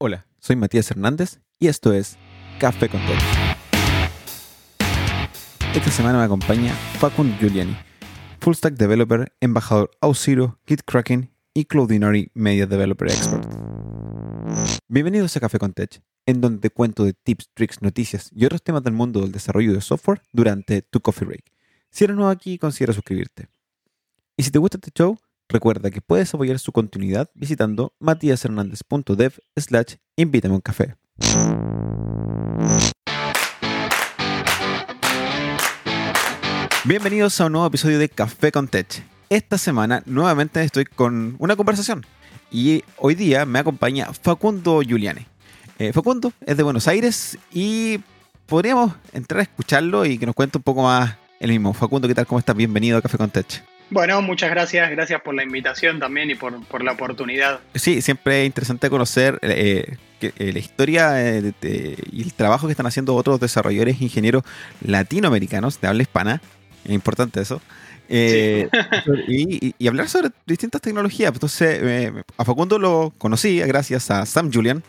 Hola, soy Matías Hernández y esto es Café con Tech. Esta semana me acompaña Facund Giuliani, Full Stack Developer, embajador Auxiro, GitKraken y Cloudinary Media Developer Expert. Bienvenidos a Café con Tech, en donde te cuento de tips, tricks, noticias y otros temas del mundo del desarrollo de software durante tu coffee break. Si eres nuevo aquí, considera suscribirte. Y si te gusta este show, Recuerda que puedes apoyar su continuidad visitando matiashernandez.dev slash invítame un café. Bienvenidos a un nuevo episodio de Café con Tech. Esta semana nuevamente estoy con una conversación y hoy día me acompaña Facundo Giuliani. Eh, Facundo es de Buenos Aires y podríamos entrar a escucharlo y que nos cuente un poco más el mismo. Facundo, ¿qué tal? ¿Cómo estás? Bienvenido a Café con Tech. Bueno, muchas gracias, gracias por la invitación también y por, la oportunidad. Sí, siempre es interesante conocer eh, eh, la historia eh, y el trabajo que están haciendo otros desarrolladores e ingenieros latinoamericanos de habla hispana, es importante eso. y, hablar sobre distintas tecnologías. Entonces, a Facundo lo conocí gracias a Sam Julian,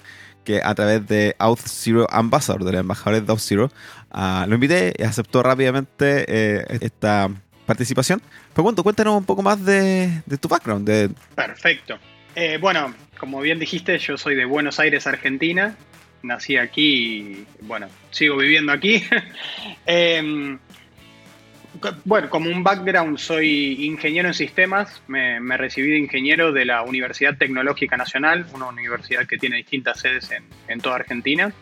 que a través de Auth0 Ambassador, de los embajadores de Auth0, ah, lo invité y aceptó rápidamente esta participación. Facundo, cuéntanos un poco más de, tu background. Perfecto. Eh, bueno, como bien dijiste, yo soy de Buenos Aires, Argentina. Nací aquí y, bueno, sigo viviendo aquí. Em, bueno, como un background, soy ingeniero en sistemas. Me, recibí de ingeniero de la Universidad Tecnológica Nacional, una universidad que tiene distintas sedes en, toda Argentina.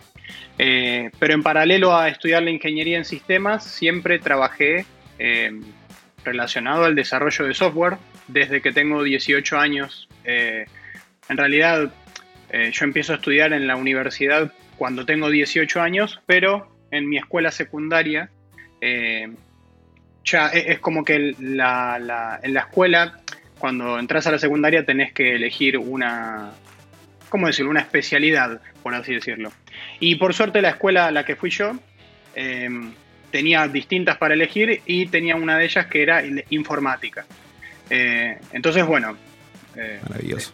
Eh, pero en paralelo a estudiar la ingeniería en sistemas, siempre trabajé em, relacionado al desarrollo de software desde que tengo 18 años. Eh, en realidad, eh, yo empiezo a estudiar en la universidad cuando tengo 18 años, pero en mi escuela secundaria eh, ya e, es como que en la escuela, cuando entras a la secundaria, tenés que elegir una, ¿cómo decirlo? Una especialidad, por así decirlo. Y por suerte la escuela a la que fui yo tenía distintas para elegir y tenía una de ellas que era informática. Eh, entonces, bueno. Eh, Maravilloso.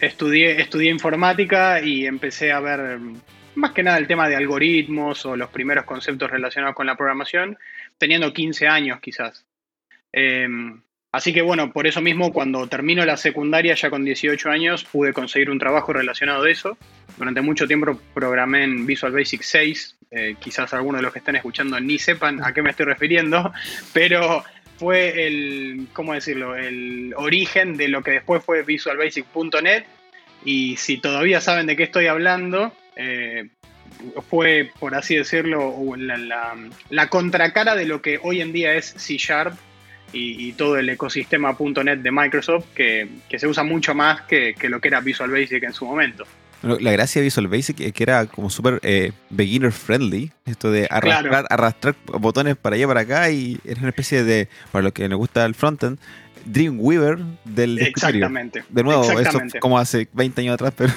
Estudié, estudié informática y empecé a ver más que nada el tema de algoritmos o los primeros conceptos relacionados con la programación, teniendo 15 años quizás. Eh, así que bueno, por eso mismo cuando termino la secundaria ya con 18 años pude conseguir un trabajo relacionado de eso. Durante mucho tiempo programé en Visual Basic 6, eh, quizás algunos de los que están escuchando ni sepan a qué me estoy refiriendo, pero fue el, ¿cómo decirlo?, el origen de lo que después fue visualbasic.net y si todavía saben de qué estoy hablando, eh, fue, por así decirlo, la, contracara de lo que hoy en día es C Sharp y, todo el ecosistema .NET de Microsoft, que, se usa mucho más que, que, lo que era Visual Basic en su momento. La gracia de Visual Basic es que era como súper eh, beginner friendly, esto de arrastrar, arrastrar botones para allá para acá y era una especie de, para los que nos gusta el frontend, Dreamweaver del Exactamente. De nuevo, eso como hace 20 años atrás, pero...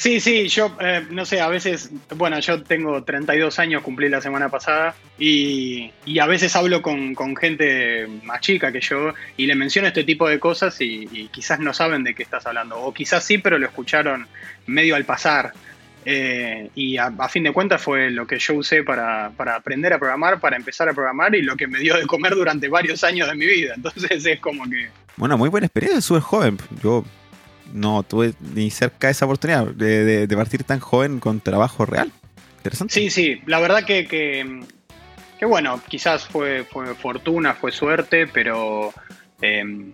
Sí, sí, yo eh, no sé, a veces, bueno, yo tengo 32 años, cumplí la semana pasada, y, a veces hablo con, gente más chica que yo y le menciono este tipo de cosas y, quizás no saben de qué estás hablando, o quizás sí, pero lo escucharon medio al pasar. Eh, y a, fin de cuentas fue lo que yo usé para, aprender a programar, para empezar a programar y lo que me dio de comer durante varios años de mi vida. Entonces es como que... Bueno, muy buena experiencia, súper joven. Yo no tuve ni cerca de esa oportunidad de, partir tan joven con trabajo real. Interesante. Sí, sí, la verdad que, que, bueno, quizás fue, fue fortuna, fue suerte, pero em,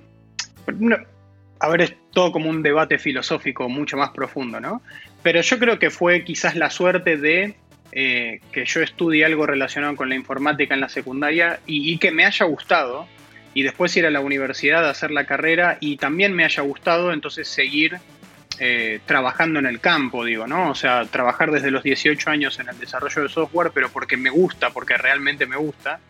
a ver, es todo como un debate filosófico mucho más profundo, ¿no? Pero yo creo que fue quizás la suerte de eh, que yo estudie algo relacionado con la informática en la secundaria y que me haya gustado, y después ir a la universidad a hacer la carrera y también me haya gustado entonces seguir eh, trabajando en el campo, digo, ¿no? O sea, trabajar desde los 18 años en el desarrollo de software, pero porque me gusta, porque realmente me gusta,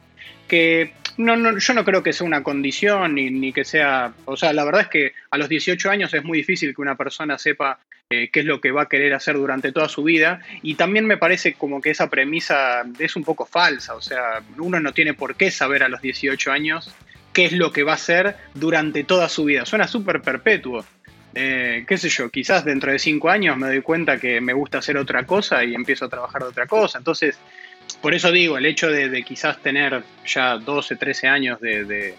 que no, no, yo no creo que sea una condición ni, ni, que sea, o sea, la verdad es que a los 18 años es muy difícil que una persona sepa eh, qué es lo que va a querer hacer durante toda su vida y también me parece como que esa premisa es un poco falsa, o sea, uno no tiene por qué saber a los 18 años qué es lo que va a hacer durante toda su vida. Suena súper perpetuo. eh, qué sé yo, quizás dentro de cinco años me doy cuenta que me gusta hacer otra cosa y empiezo a trabajar de otra cosa. Entonces, por eso digo, el hecho de, quizás tener ya 12, 13 años de,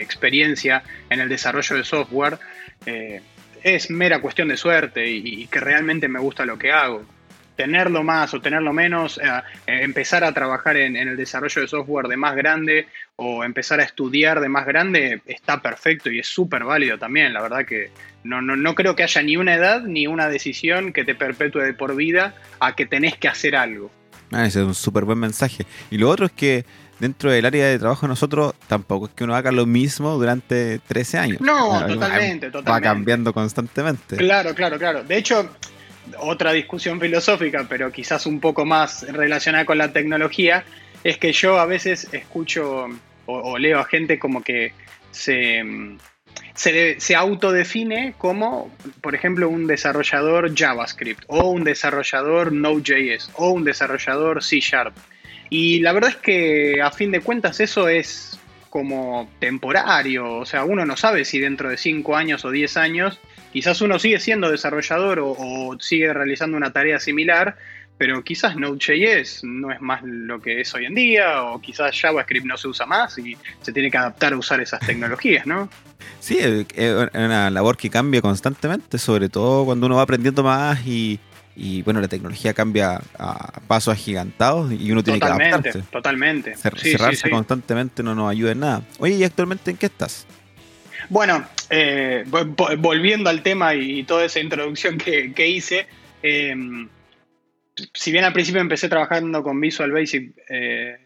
experiencia en el desarrollo de software, eh, es mera cuestión de suerte y, que realmente me gusta lo que hago tenerlo más o tenerlo menos, eh, empezar a trabajar en, el desarrollo de software de más grande o empezar a estudiar de más grande está perfecto y es súper válido también. La verdad que no, no, no creo que haya ni una edad ni una decisión que te perpetúe de por vida a que tenés que hacer algo. Ah, ese es un súper buen mensaje. Y lo otro es que dentro del área de trabajo de nosotros tampoco es que uno haga lo mismo durante 13 años. No, totalmente, totalmente. Va cambiando constantemente. Claro, claro, claro. De hecho, otra discusión filosófica, pero quizás un poco más relacionada con la tecnología, es que yo a veces escucho o, leo a gente como que se, se, autodefine como, por ejemplo, un desarrollador JavaScript o un desarrollador Node.js o un desarrollador C Sharp. Y la verdad es que a fin de cuentas eso es como temporario, o sea, uno no sabe si dentro de 5 años o 10 años Quizás uno sigue siendo desarrollador o, sigue realizando una tarea similar, pero quizás Node.js no es más lo que es hoy en día, o quizás JavaScript no se usa más y se tiene que adaptar a usar esas tecnologías, ¿no? Sí, es una labor que cambia constantemente, sobre todo cuando uno va aprendiendo más y, bueno, la tecnología cambia a pasos agigantados y uno tiene que adaptarse. Totalmente, Cerrarse constantemente no nos ayuda en nada. Oye, ¿y actualmente en qué estás? Bueno, eh, volviendo al tema y toda esa introducción que, hice, em, si bien al principio empecé trabajando con Visual Basic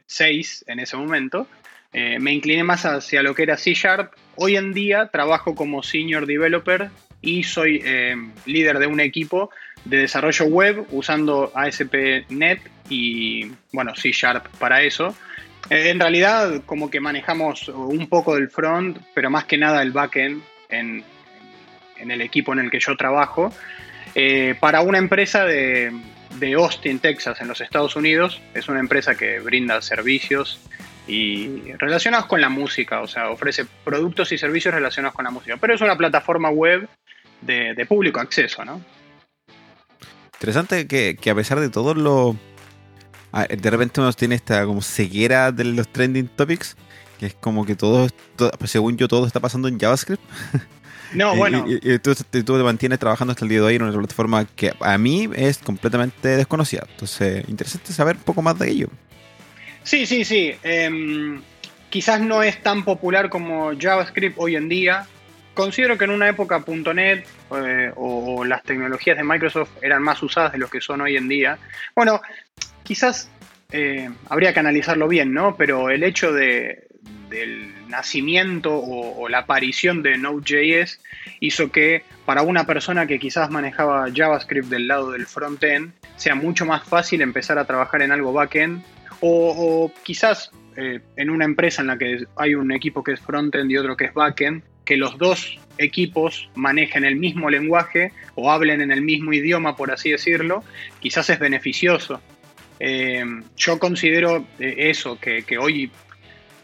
6 eh, en ese momento, eh, me incliné más hacia lo que era C Sharp. Hoy en día trabajo como Senior Developer y soy em, líder de un equipo de desarrollo web usando ASP.NET y bueno, C Sharp para eso. Eh, en realidad, como que manejamos un poco del front, pero más que nada el backend en, en el equipo en el que yo trabajo, eh, para una empresa de, de, Austin, Texas, en los Estados Unidos. Es una empresa que brinda servicios y relacionados con la música, o sea, ofrece productos y servicios relacionados con la música, pero es una plataforma web de, de público acceso, ¿no? Interesante que, que a pesar de todo lo Ah, de repente uno tiene esta como ceguera de los trending topics, que es como que todo, pues según yo, todo está pasando en JavaScript. No, bueno. Y, tú, te mantienes trabajando hasta el día de hoy en una plataforma que a mí es completamente desconocida. Entonces, interesante saber un poco más de ello. Sí, sí, sí. Em, quizás no es tan popular como JavaScript hoy en día. Considero que en una época .NET eh, o, las tecnologías de Microsoft eran más usadas de lo que son hoy en día. Bueno, quizás eh, habría que analizarlo bien, ¿no? Pero el hecho de, del nacimiento o, la aparición de Node.js hizo que para una persona que quizás manejaba JavaScript del lado del frontend sea mucho más fácil empezar a trabajar en algo backend o, quizás eh, en una empresa en la que hay un equipo que es frontend y otro que es backend, que los dos equipos manejen el mismo lenguaje o hablen en el mismo idioma, por así decirlo, quizás es beneficioso. Eh, yo considero eh, eso, que, hoy,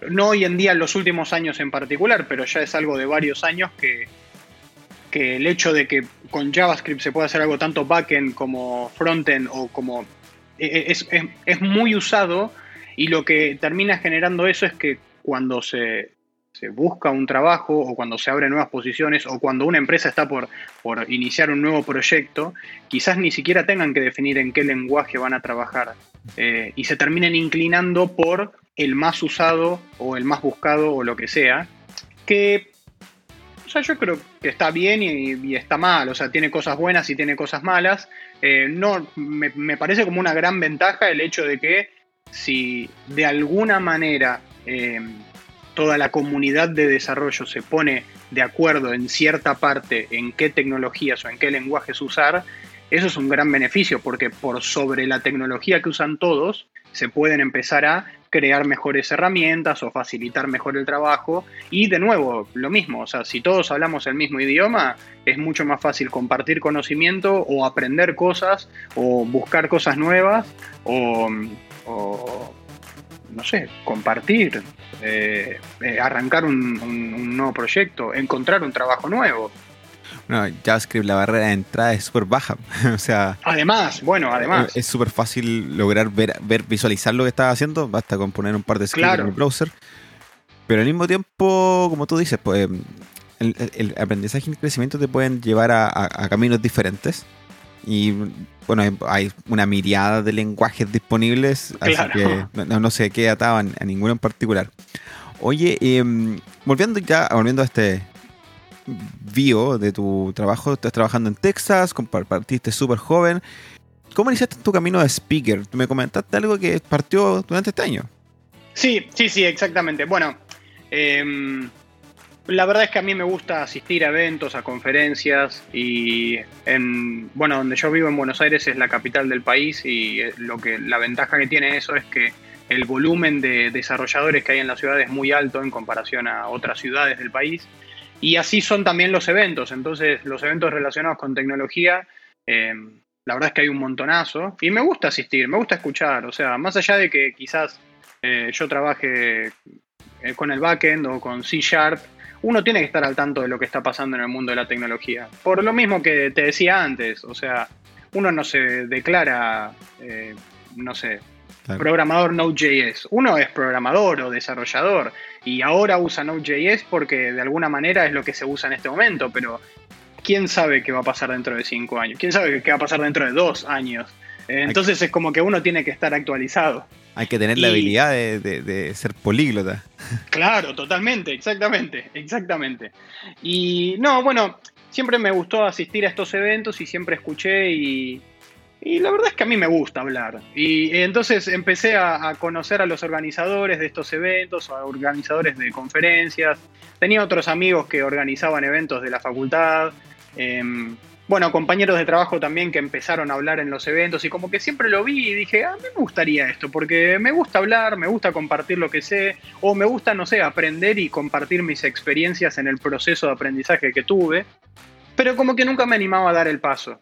no hoy en día en los últimos años en particular, pero ya es algo de varios años que, que el hecho de que con JavaScript se pueda hacer algo tanto backend como frontend o como e, e, es, es, muy usado y lo que termina generando eso es que cuando se, se busca un trabajo o cuando se abren nuevas posiciones o cuando una empresa está por, por iniciar un nuevo proyecto, quizás ni siquiera tengan que definir en qué lenguaje van a trabajar eh, y se terminen inclinando por el más usado o el más buscado o lo que sea, que o sea, yo creo que está bien y, está mal, o sea, tiene cosas buenas y tiene cosas malas. Eh, no, me, me, parece como una gran ventaja el hecho de que si de alguna manera eh, toda la comunidad de desarrollo se pone de acuerdo en cierta parte en qué tecnologías o en qué lenguajes usar, eso es un gran beneficio porque por sobre la tecnología que usan todos se pueden empezar a crear mejores herramientas o facilitar mejor el trabajo. Y de nuevo lo mismo, o sea, si todos hablamos el mismo idioma es mucho más fácil compartir conocimiento o aprender cosas o buscar cosas nuevas o, no sé, compartir, eh, eh, arrancar un, nuevo proyecto, encontrar un trabajo nuevo. Bueno, JavaScript, la barrera de entrada es súper baja. o sea. Además, bueno, además. Es súper fácil lograr ver, ver, visualizar lo que estás haciendo. Basta con poner un par de scripts en el browser. Pero al mismo tiempo, como tú dices, pues el, aprendizaje y el crecimiento te pueden llevar a, caminos diferentes. Y bueno, hay una mirada de lenguajes disponibles, así que no, se queda atado a, ninguno en particular. Oye, em, volviendo ya, volviendo a este bio de tu trabajo, estás trabajando en Texas, compartiste súper joven. ¿Cómo iniciaste tu camino de speaker? Me comentaste algo que partió durante este año. Sí, sí, sí, exactamente. Bueno, eh, la verdad es que a mí me gusta asistir a eventos, a conferencias y en, bueno, donde yo vivo en Buenos Aires es la capital del país y eh, lo que la ventaja que tiene eso es que el volumen de desarrolladores que hay en la ciudad es muy alto en comparación a otras ciudades del país y así son también los eventos. Entonces, los eventos relacionados con tecnología, em, la verdad es que hay un montonazo y me gusta asistir, me gusta escuchar. O sea, más allá de que quizás eh, yo trabaje eh, con el backend o con C Sharp, uno tiene que estar al tanto de lo que está pasando en el mundo de la tecnología. Por lo mismo que te decía antes, o sea, uno no se declara, eh, no sé, programador Node.js. Uno es programador o desarrollador y ahora usa Node.js porque de alguna manera es lo que se usa en este momento, pero ¿quién sabe qué va a pasar dentro de cinco años? ¿Quién sabe qué va a pasar dentro de dos años? Entonces es como que uno tiene que estar actualizado. Hay que tener la habilidad de, ser políglota. Claro, totalmente, exactamente, exactamente. Y no, bueno, siempre me gustó asistir a estos eventos y siempre escuché y, y la verdad es que a mí me gusta hablar. Y, entonces empecé a, conocer a los organizadores de estos eventos, a organizadores de conferencias. Tenía otros amigos que organizaban eventos de la facultad. Em, bueno, compañeros de trabajo también que empezaron a hablar en los eventos y como que siempre lo vi y dije, a mí me gustaría esto, porque me gusta hablar, me gusta compartir lo que sé, o me gusta, no sé, aprender y compartir mis experiencias en el proceso de aprendizaje que tuve, pero como que nunca me animaba a dar el paso.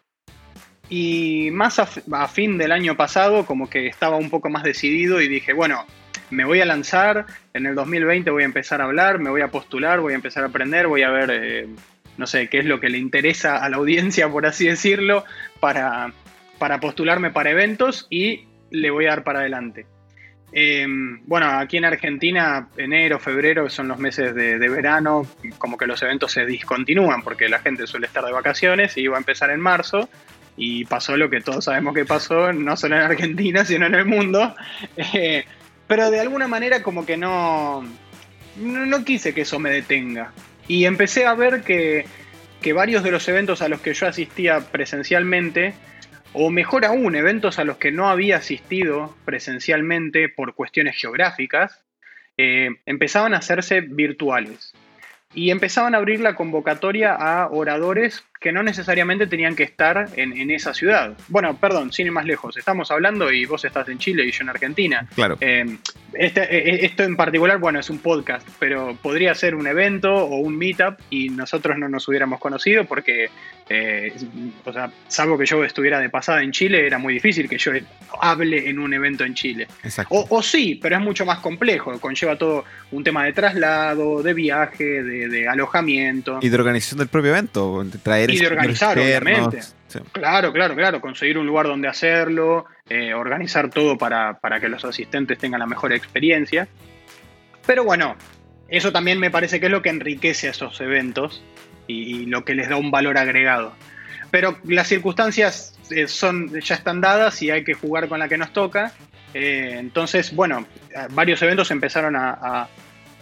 Y más a, a fin del año pasado, como que estaba un poco más decidido y dije, bueno, me voy a lanzar, en el 2020 voy a empezar a hablar, me voy a postular, voy a empezar a aprender, voy a ver... Eh, no sé, qué es lo que le interesa a la audiencia, por así decirlo, para, para postularme para eventos y le voy a dar para adelante. Em, bueno, aquí en Argentina, enero, febrero son los meses de, verano, como que los eventos se discontinúan porque la gente suele estar de vacaciones y iba a empezar en marzo y pasó lo que todos sabemos que pasó, no solo en Argentina, sino en el mundo. Eh, pero de alguna manera como que no, no quise que eso me detenga. Y empecé a ver que, varios de los eventos a los que yo asistía presencialmente, o mejor aún, eventos a los que no había asistido presencialmente por cuestiones geográficas, eh, empezaban a hacerse virtuales. Y empezaban a abrir la convocatoria a oradores que no necesariamente tenían que estar en, esa ciudad. Bueno, perdón, sin ir más lejos, estamos hablando y vos estás en Chile y yo en Argentina. Claro. Eh, este, eh, eh, esto en particular, bueno, es un podcast, pero podría ser un evento o un meetup y nosotros no nos hubiéramos conocido porque, o sea, salvo que yo estuviera de pasada en Chile, era muy difícil que yo hable en un evento en Chile. Exacto. O, sí, pero es mucho más complejo, conlleva todo un tema de traslado, de viaje, de, alojamiento. Y de organización del propio evento, traer y de organizar, obviamente. Claro, claro, claro. Conseguir un lugar donde hacerlo, eh, organizar todo para, que los asistentes tengan la mejor experiencia. Pero bueno, eso también me parece que es lo que enriquece a esos eventos y, lo que les da un valor agregado. Pero las circunstancias eh, son, ya están dadas y hay que jugar con la que nos toca. Eh, entonces, bueno, varios eventos empezaron a,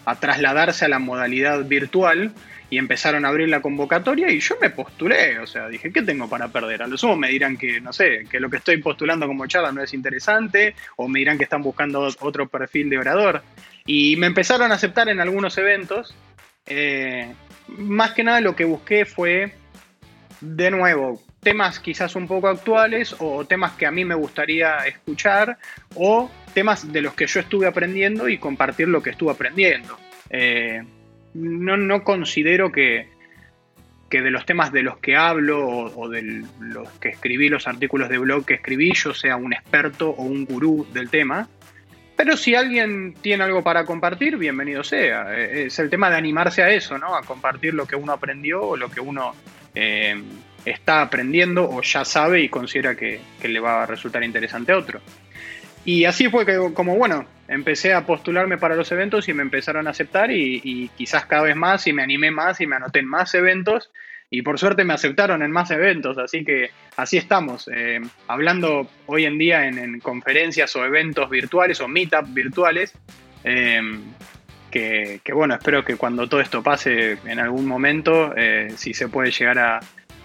a trasladarse a la modalidad virtual y empezaron a abrir la convocatoria y yo me postulé, o sea, dije, ¿qué tengo para perder? A lo sumo me dirán que, no sé, que lo que estoy postulando como charla no es interesante, o me dirán que están buscando otro perfil de orador. Y me empezaron a aceptar en algunos eventos. Eh, más que nada lo que busqué fue, de nuevo, temas quizás un poco actuales o temas que a mí me gustaría escuchar o temas de los que yo estuve aprendiendo y compartir lo que estuve aprendiendo. Eh, no, no considero que, que, de los temas de los que hablo o, de los que escribí, los artículos de blog que escribí, yo sea un experto o un gurú del tema. Pero si alguien tiene algo para compartir, bienvenido sea. Es el tema de animarse a eso, ¿no? A compartir lo que uno aprendió o lo que uno eh, está aprendiendo o ya sabe y considera que, le va a resultar interesante a otro. Y así fue que, como bueno, empecé a postularme para los eventos y me empezaron a aceptar y, quizás cada vez más y me animé más y me anoté en más eventos. Y por suerte me aceptaron en más eventos, así que así estamos, eh, hablando hoy en día en, conferencias o eventos virtuales o meetups virtuales, eh, que, bueno, espero que cuando todo esto pase en algún momento, eh, si se puede llegar a,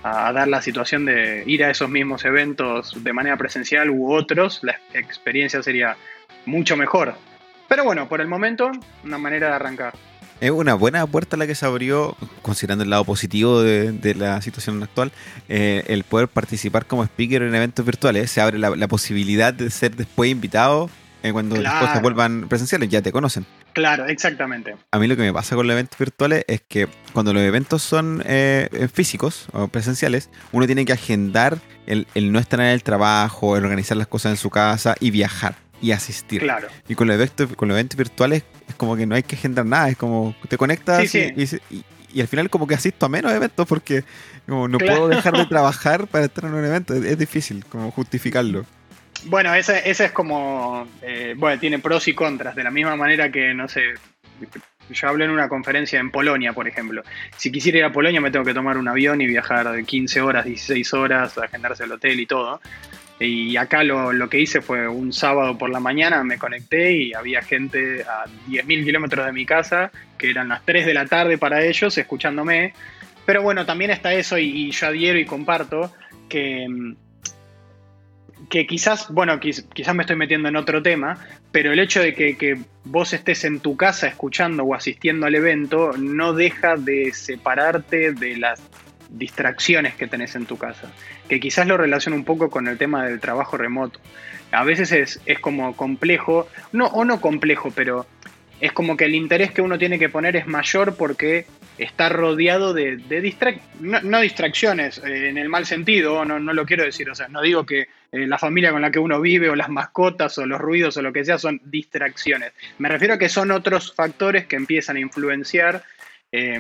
a, dar la situación de ir a esos mismos eventos de manera presencial u otros, la experiencia sería mucho mejor. Pero bueno, por el momento, una manera de arrancar. Es una buena puerta la que se abrió, considerando el lado positivo de, la situación actual, eh, el poder participar como speaker en eventos virtuales. Se abre la, posibilidad de ser después invitado eh, cuando las cosas vuelvan presenciales, ya te conocen. Claro, exactamente. A mí lo que me pasa con los eventos virtuales es que cuando los eventos son eh, físicos o presenciales, uno tiene que agendar el, no estar en el trabajo, el organizar las cosas en su casa y viajar y asistir. Claro. Y con los eventos, con los eventos virtuales es como que no hay que agendar nada, es como te conectas Y, al final como que asisto a menos eventos porque como no puedo dejar de trabajar para estar en un evento, es difícil como justificarlo. Bueno, ese es como, eh, bueno, tiene pros y contras, de la misma manera que, no sé, yo hablo en una conferencia en Polonia, por ejemplo. Si quisiera ir a Polonia me tengo que tomar un avión y viajar 15 horas, 16 horas, agendarse el hotel y todo. Y acá lo, lo, que hice fue un sábado por la mañana, me conecté y había gente a 10.000 kilómetros de mi casa, que eran las 3 de la tarde para ellos, escuchándome. Pero bueno, también está eso y, y yo adhiero y comparto que mm, que quizás, bueno, quizás me estoy metiendo en otro tema, pero el hecho de que, vos estés en tu casa escuchando o asistiendo al evento no deja de separarte de las distracciones que tenés en tu casa, que quizás lo relaciona un poco con el tema del trabajo remoto. A veces es, es como complejo, no, o no complejo, pero es como que el interés que uno tiene que poner es mayor porque está rodeado de, no, distracciones eh, en el mal sentido, no, no, lo quiero decir, o sea, no digo que eh, la familia con la que uno vive o las mascotas o los ruidos o lo que sea son distracciones. Me refiero a que son otros factores que empiezan a influenciar. Eh,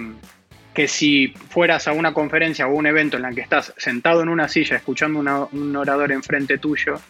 que si fueras a una conferencia o un evento en la que estás sentado en una silla escuchando un orador enfrente tuyo,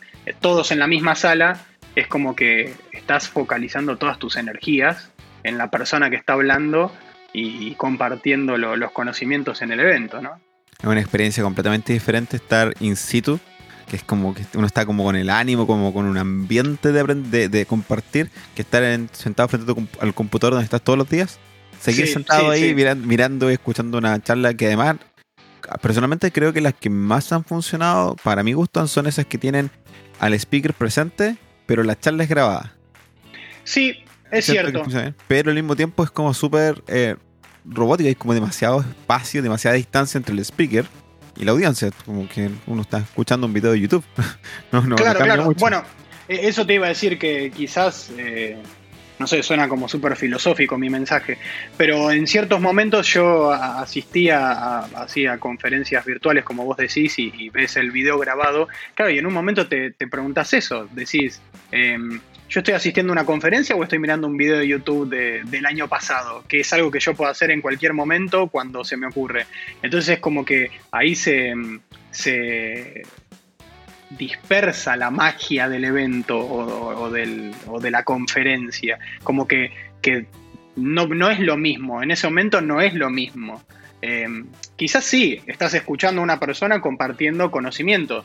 todos en la misma sala, es como que estás focalizando todas tus energías en la persona que está hablando y, compartiendo los conocimientos en el evento, ¿no? Es una experiencia completamente diferente estar in situ, que es como que uno está como con el ánimo, como con un ambiente de, de, compartir, que estar sentado frente al computador donde estás todos los días. Seguir sentado ahí mirando y escuchando una charla que además, personalmente creo que las que más han funcionado, para mi gusto, son esas que tienen al speaker presente pero la charla es grabada. Sí, es cierto. Pero al mismo tiempo es como súper eh, robótica, hay como demasiado espacio, demasiada distancia entre el speaker y la audiencia, como que uno está escuchando un video de YouTube. claro, claro. Bueno, e-, eso te iba a decir que quizás, eh, no sé, suena como súper filosófico mi mensaje, pero en ciertos momentos yo asistía a, a conferencias virtuales, como vos decís, y, ves el video grabado. Claro, y en un momento te, te preguntas eso, decís, Em, yo estoy asistiendo a una conferencia o estoy mirando un video de YouTube del año pasado, que es algo que yo puedo hacer en cualquier momento cuando se me ocurre. Entonces es como que ahí se, se dispersa la magia del evento o, de la conferencia. Como que, no, es lo mismo, en ese momento no es lo mismo. Em, quizás sí, estás escuchando a una persona compartiendo conocimiento,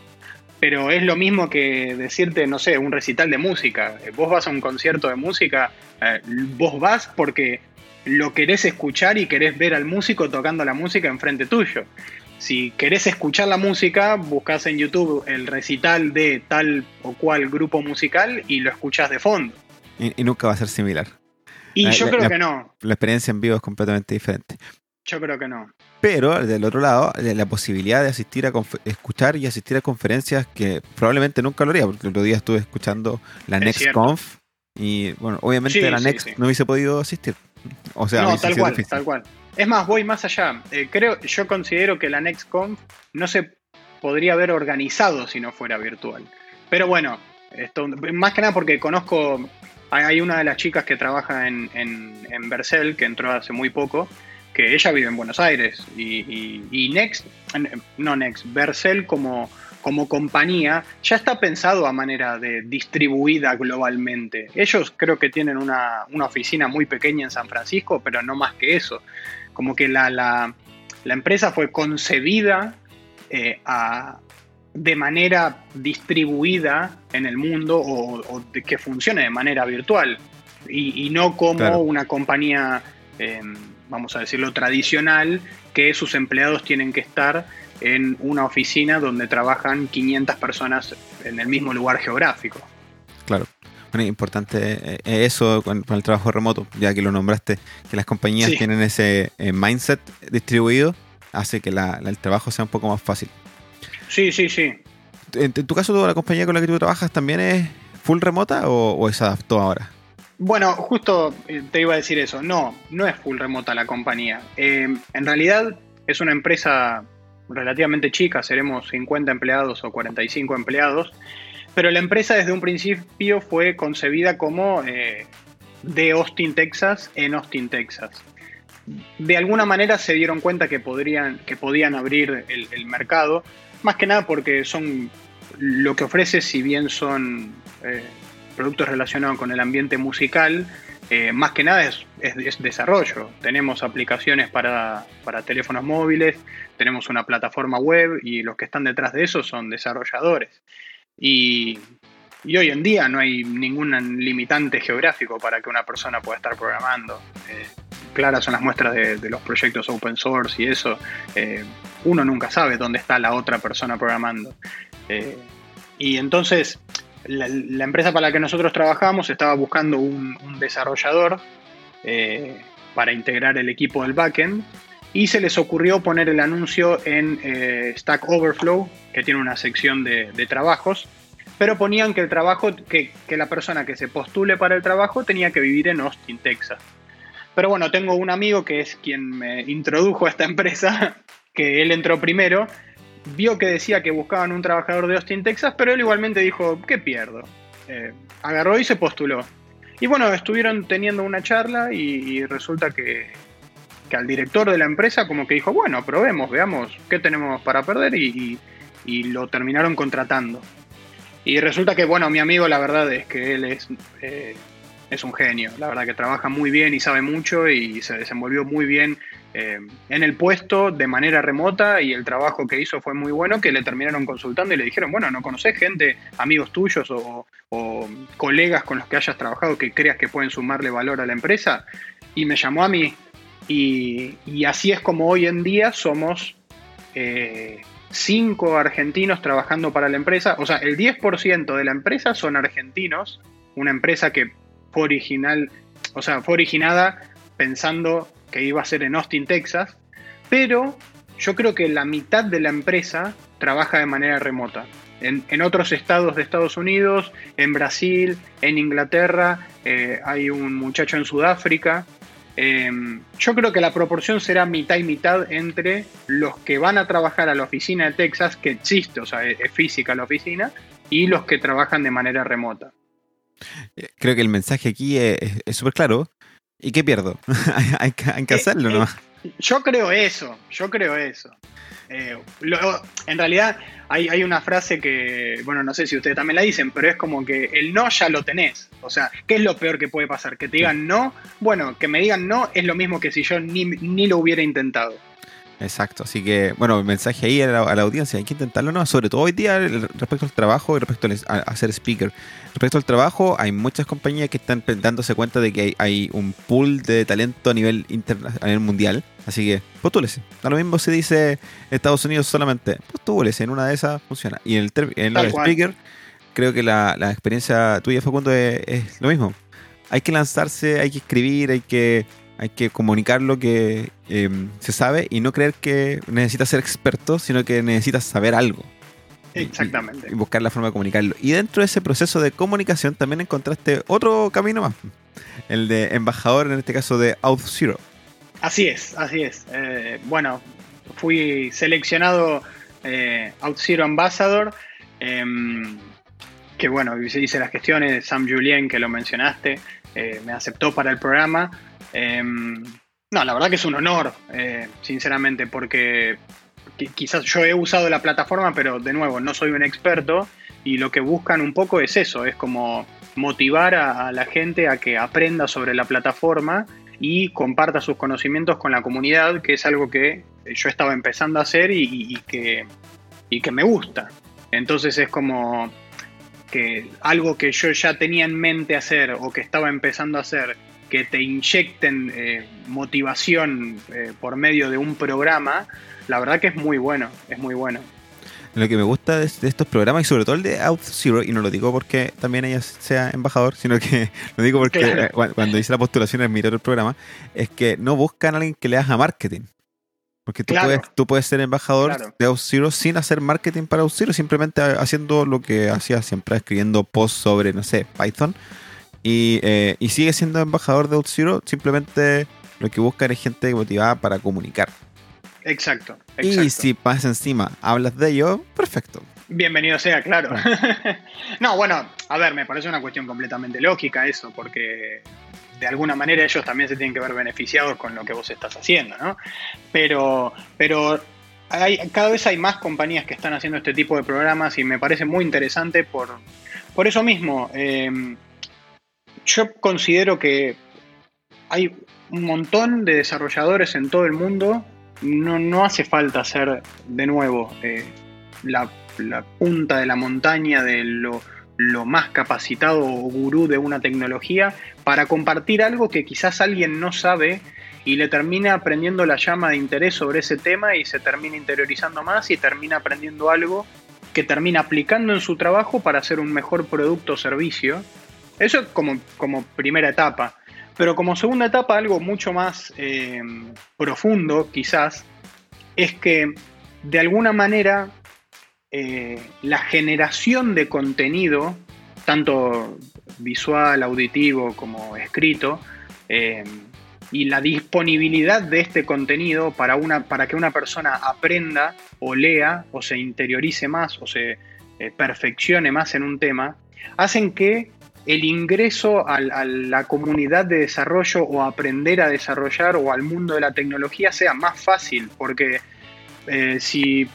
pero es lo mismo que decirte, no sé, un recital de música. Eh, vos vas a un concierto de música, eh, vos vas porque lo querés escuchar y querés ver al músico tocando la música enfrente tuyo. Si querés escuchar la música, buscas en YouTube el recital de tal o cual grupo musical y lo escuchás de fondo. Y, nunca va a ser similar. Y yo creo que no. La experiencia en vivo es completamente diferente. Yo creo que no. Pero del otro lado, la posibilidad de asistir a escuchar y asistir a conferencias que probablemente nunca lo haría, porque el otro día estuve escuchando la NextConf y bueno, obviamente la Next no hubiese podido asistir. O sea, no, tal cual, tal cual. Es más, voy más allá. Eh, creo, yo considero que la NextConf no se podría haber organizado si no fuera virtual. Pero bueno, esto, más que nada porque conozco, hay una de las chicas que trabaja en, en, en Bercel, que entró hace muy poco, que ella vive en Buenos Aires y, Next, no Next, Vercel como, como compañía ya está pensado a manera de distribuida globalmente. Ellos creo que tienen una, oficina muy pequeña en San Francisco, pero no más que eso. Como que la, la, empresa fue concebida eh, de manera distribuida en el mundo o, que funcione de manera virtual y, no como una compañía... Em, vamos a decirlo, tradicional, que sus empleados tienen que estar en una oficina donde trabajan 500 personas en el mismo lugar geográfico. Claro. Bueno, importante eh, eso con, el trabajo remoto, ya que lo nombraste, que las compañías tienen ese eh, mindset distribuido, hace que el trabajo sea un poco más fácil. Sí, sí, sí. En, tu caso, ¿la compañía con la que tú trabajas también es full remota o, o se adaptó ahora? Bueno, justo eh, te iba a decir eso. No, no es full remota la compañía. Eh, en realidad es una empresa relativamente chica, seremos 50 empleados o 45 empleados, pero la empresa desde un principio fue concebida como eh, de Austin, Texas, en Austin, Texas. De alguna manera se dieron cuenta que, podrían, que podían abrir el, el mercado, más que nada porque son lo que ofrece, si bien son productos relacionados con el ambiente musical, eh, más que nada es, desarrollo. Tenemos aplicaciones para, teléfonos móviles, tenemos una plataforma web y los que están detrás de eso son desarrolladores. Y, hoy en día no hay ningún limitante geográfico para que una persona pueda estar programando. Eh, claras son las muestras de, los proyectos open source y eso. Eh, uno nunca sabe dónde está la otra persona programando. y entonces la, empresa para la que nosotros trabajamos estaba buscando un, desarrollador eh, para integrar el equipo del backend y se les ocurrió poner el anuncio en eh, Stack Overflow, que tiene una sección de, trabajos, pero ponían que el trabajo, que, que, la persona que se postule para el trabajo tenía que vivir en Austin, Texas. Pero bueno, tengo un amigo que es quien me introdujo a esta empresa, que él entró primero, vio que decía que buscaban un trabajador de Austin, Texas, pero él igualmente dijo, ¿qué pierdo? Eh, agarró y se postuló. Y bueno, estuvieron teniendo una charla y, resulta que, al director de la empresa como que dijo, bueno, probemos, veamos qué tenemos para perder y, lo terminaron contratando. Y resulta que, bueno, mi amigo la verdad es que él es, eh, es un genio, la verdad que trabaja muy bien y sabe mucho y se desenvolvió muy bien eh, en el puesto de manera remota y el trabajo que hizo fue muy bueno que le terminaron consultando y le dijeron, bueno, ¿no conoces gente, amigos tuyos o, colegas con los que hayas trabajado que creas que pueden sumarle valor a la empresa? Y me llamó a mí. Y, así es como hoy en día somos eh, cinco argentinos trabajando para la empresa, o sea, el 10% de la empresa son argentinos, una empresa que fue original, o sea, fue originada pensando que iba a ser en Austin, Texas, pero yo creo que la mitad de la empresa trabaja de manera remota. En, otros estados de Estados Unidos, en Brasil, en Inglaterra, eh, hay un muchacho en Sudáfrica. Em, yo creo que la proporción será mitad y mitad entre los que van a trabajar a la oficina de Texas, que existe, o sea, es física la oficina, y los que trabajan de manera remota. Eh, creo que el mensaje aquí es súper claro. ¿Y qué pierdo? hay, que, hay, que, hacerlo, ¿no? Eh, yo creo eso, yo creo eso. Eh, en realidad hay, hay, una frase que, bueno, no sé si ustedes también la dicen, pero es como que el no ya lo tenés. O sea, ¿qué es lo peor que puede pasar? Que te digan no. Bueno, que me digan no es lo mismo que si yo ni, ni lo hubiera intentado. Exacto, así que, bueno, el mensaje ahí a la, audiencia, hay que intentarlo, ¿no? Sobre todo hoy día respecto al trabajo y respecto a, ser speaker. Respecto al trabajo, hay muchas compañías que están dándose cuenta de que hay, un pool de talento a nivel, a nivel mundial, así que postúlese. A lo mismo se dice Estados Unidos solamente, postúlese, en una de esas funciona. Y en el, en el speaker, creo que la, experiencia tuya, Facundo, es, es lo mismo. Hay que lanzarse, hay que escribir, hay que hay que comunicar lo que em, se sabe y no creer que necesitas ser experto, sino que necesitas saber algo. Exactamente. Y, buscar la forma de comunicarlo. Y dentro de ese proceso de comunicación también encontraste otro camino más, el de embajador, en este caso de OutZero. Así es, así es. Eh, bueno, fui seleccionado eh, OutZero Ambassador, em, que bueno, hice las gestiones, Sam Julien, que lo mencionaste, eh, me aceptó para el programa. Em, No, la verdad que es un honor, eh, sinceramente, porque quizás yo he usado la plataforma, pero de nuevo, no soy un experto y lo que buscan un poco es eso, es como motivar a, la gente a que aprenda sobre la plataforma y comparta sus conocimientos con la comunidad, que es algo que yo estaba empezando a hacer y, que, y que me gusta. Entonces es como que algo que yo ya tenía en mente hacer o que estaba empezando a hacer que te inyecten eh, motivación eh, por medio de un programa, la verdad que es muy bueno, es muy bueno. Lo que me gusta de, estos programas, y sobre todo el de Out Zero, y no lo digo porque también ella sea embajador, sino que lo digo porque eh, cuando hice la postulación en mi el programa, es que no buscan a alguien que le haga marketing. Porque tú, puedes, tú puedes ser embajador de OutZero sin hacer marketing para OutZero, simplemente haciendo lo que hacía siempre, escribiendo posts sobre, no sé, Python eh, y, sigue siendo embajador de OutZero, simplemente lo que busca es gente motivada para comunicar. Exacto, Y si pasa encima, hablas de ello, perfecto. Bienvenido sea, claro. no, bueno, a ver, me parece una cuestión completamente lógica eso, porque de alguna manera ellos también se tienen que ver beneficiados con lo que vos estás haciendo, ¿no? Pero, pero hay, cada vez hay más compañías que están haciendo este tipo de programas y me parece muy interesante por, por eso mismo. Eh, yo considero que hay un montón de desarrolladores en todo el mundo. No, hace falta ser de nuevo eh, la, punta de la montaña de lo, más capacitado o gurú de una tecnología para compartir algo que quizás alguien no sabe y le termina aprendiendo la llama de interés sobre ese tema y se termina interiorizando más y termina aprendiendo algo que termina aplicando en su trabajo para hacer un mejor producto o servicio eso como, como primera etapa. Pero como segunda etapa, algo mucho más eh, profundo, quizás, es que de alguna manera eh, la generación de contenido, tanto visual, auditivo como escrito, eh, y la disponibilidad de este contenido para, una, para que una persona aprenda o lea o se interiorice más o se perfeccione más en un tema, hacen que el ingreso a, la comunidad de desarrollo o aprender a desarrollar o al mundo de la tecnología sea más fácil, porque eh, si,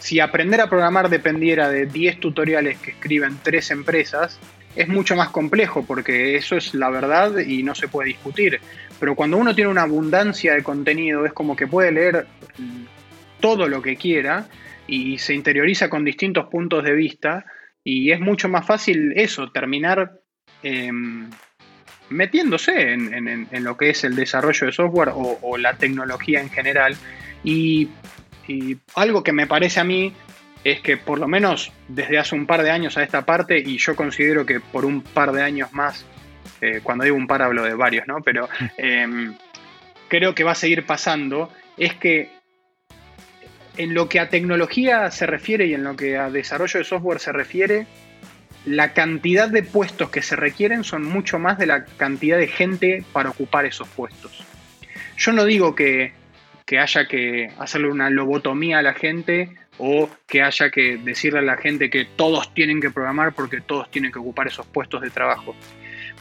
si aprender a programar dependiera de 10 tutoriales que escriben tres empresas, es mucho más complejo porque eso es la verdad y no se puede discutir. Pero cuando uno tiene una abundancia de contenido es como que puede leer todo lo que quiera y se interioriza con distintos puntos de vista y es mucho más fácil eso, terminar em, metiéndose en, lo que es el desarrollo de software o, la tecnología en general. Y, algo que me parece a mí es que por lo menos desde hace un par de años a esta parte, y yo considero que por un par de años más, eh, cuando digo un par hablo de varios, ¿no? Pero em, creo que va a seguir pasando, es que en lo que a tecnología se refiere y en lo que a desarrollo de software se refiere, la cantidad de puestos que se requieren son mucho más de la cantidad de gente para ocupar esos puestos. Yo no digo que, haya que hacerle una lobotomía a la gente o que haya que decirle a la gente que todos tienen que programar porque todos tienen que ocupar esos puestos de trabajo.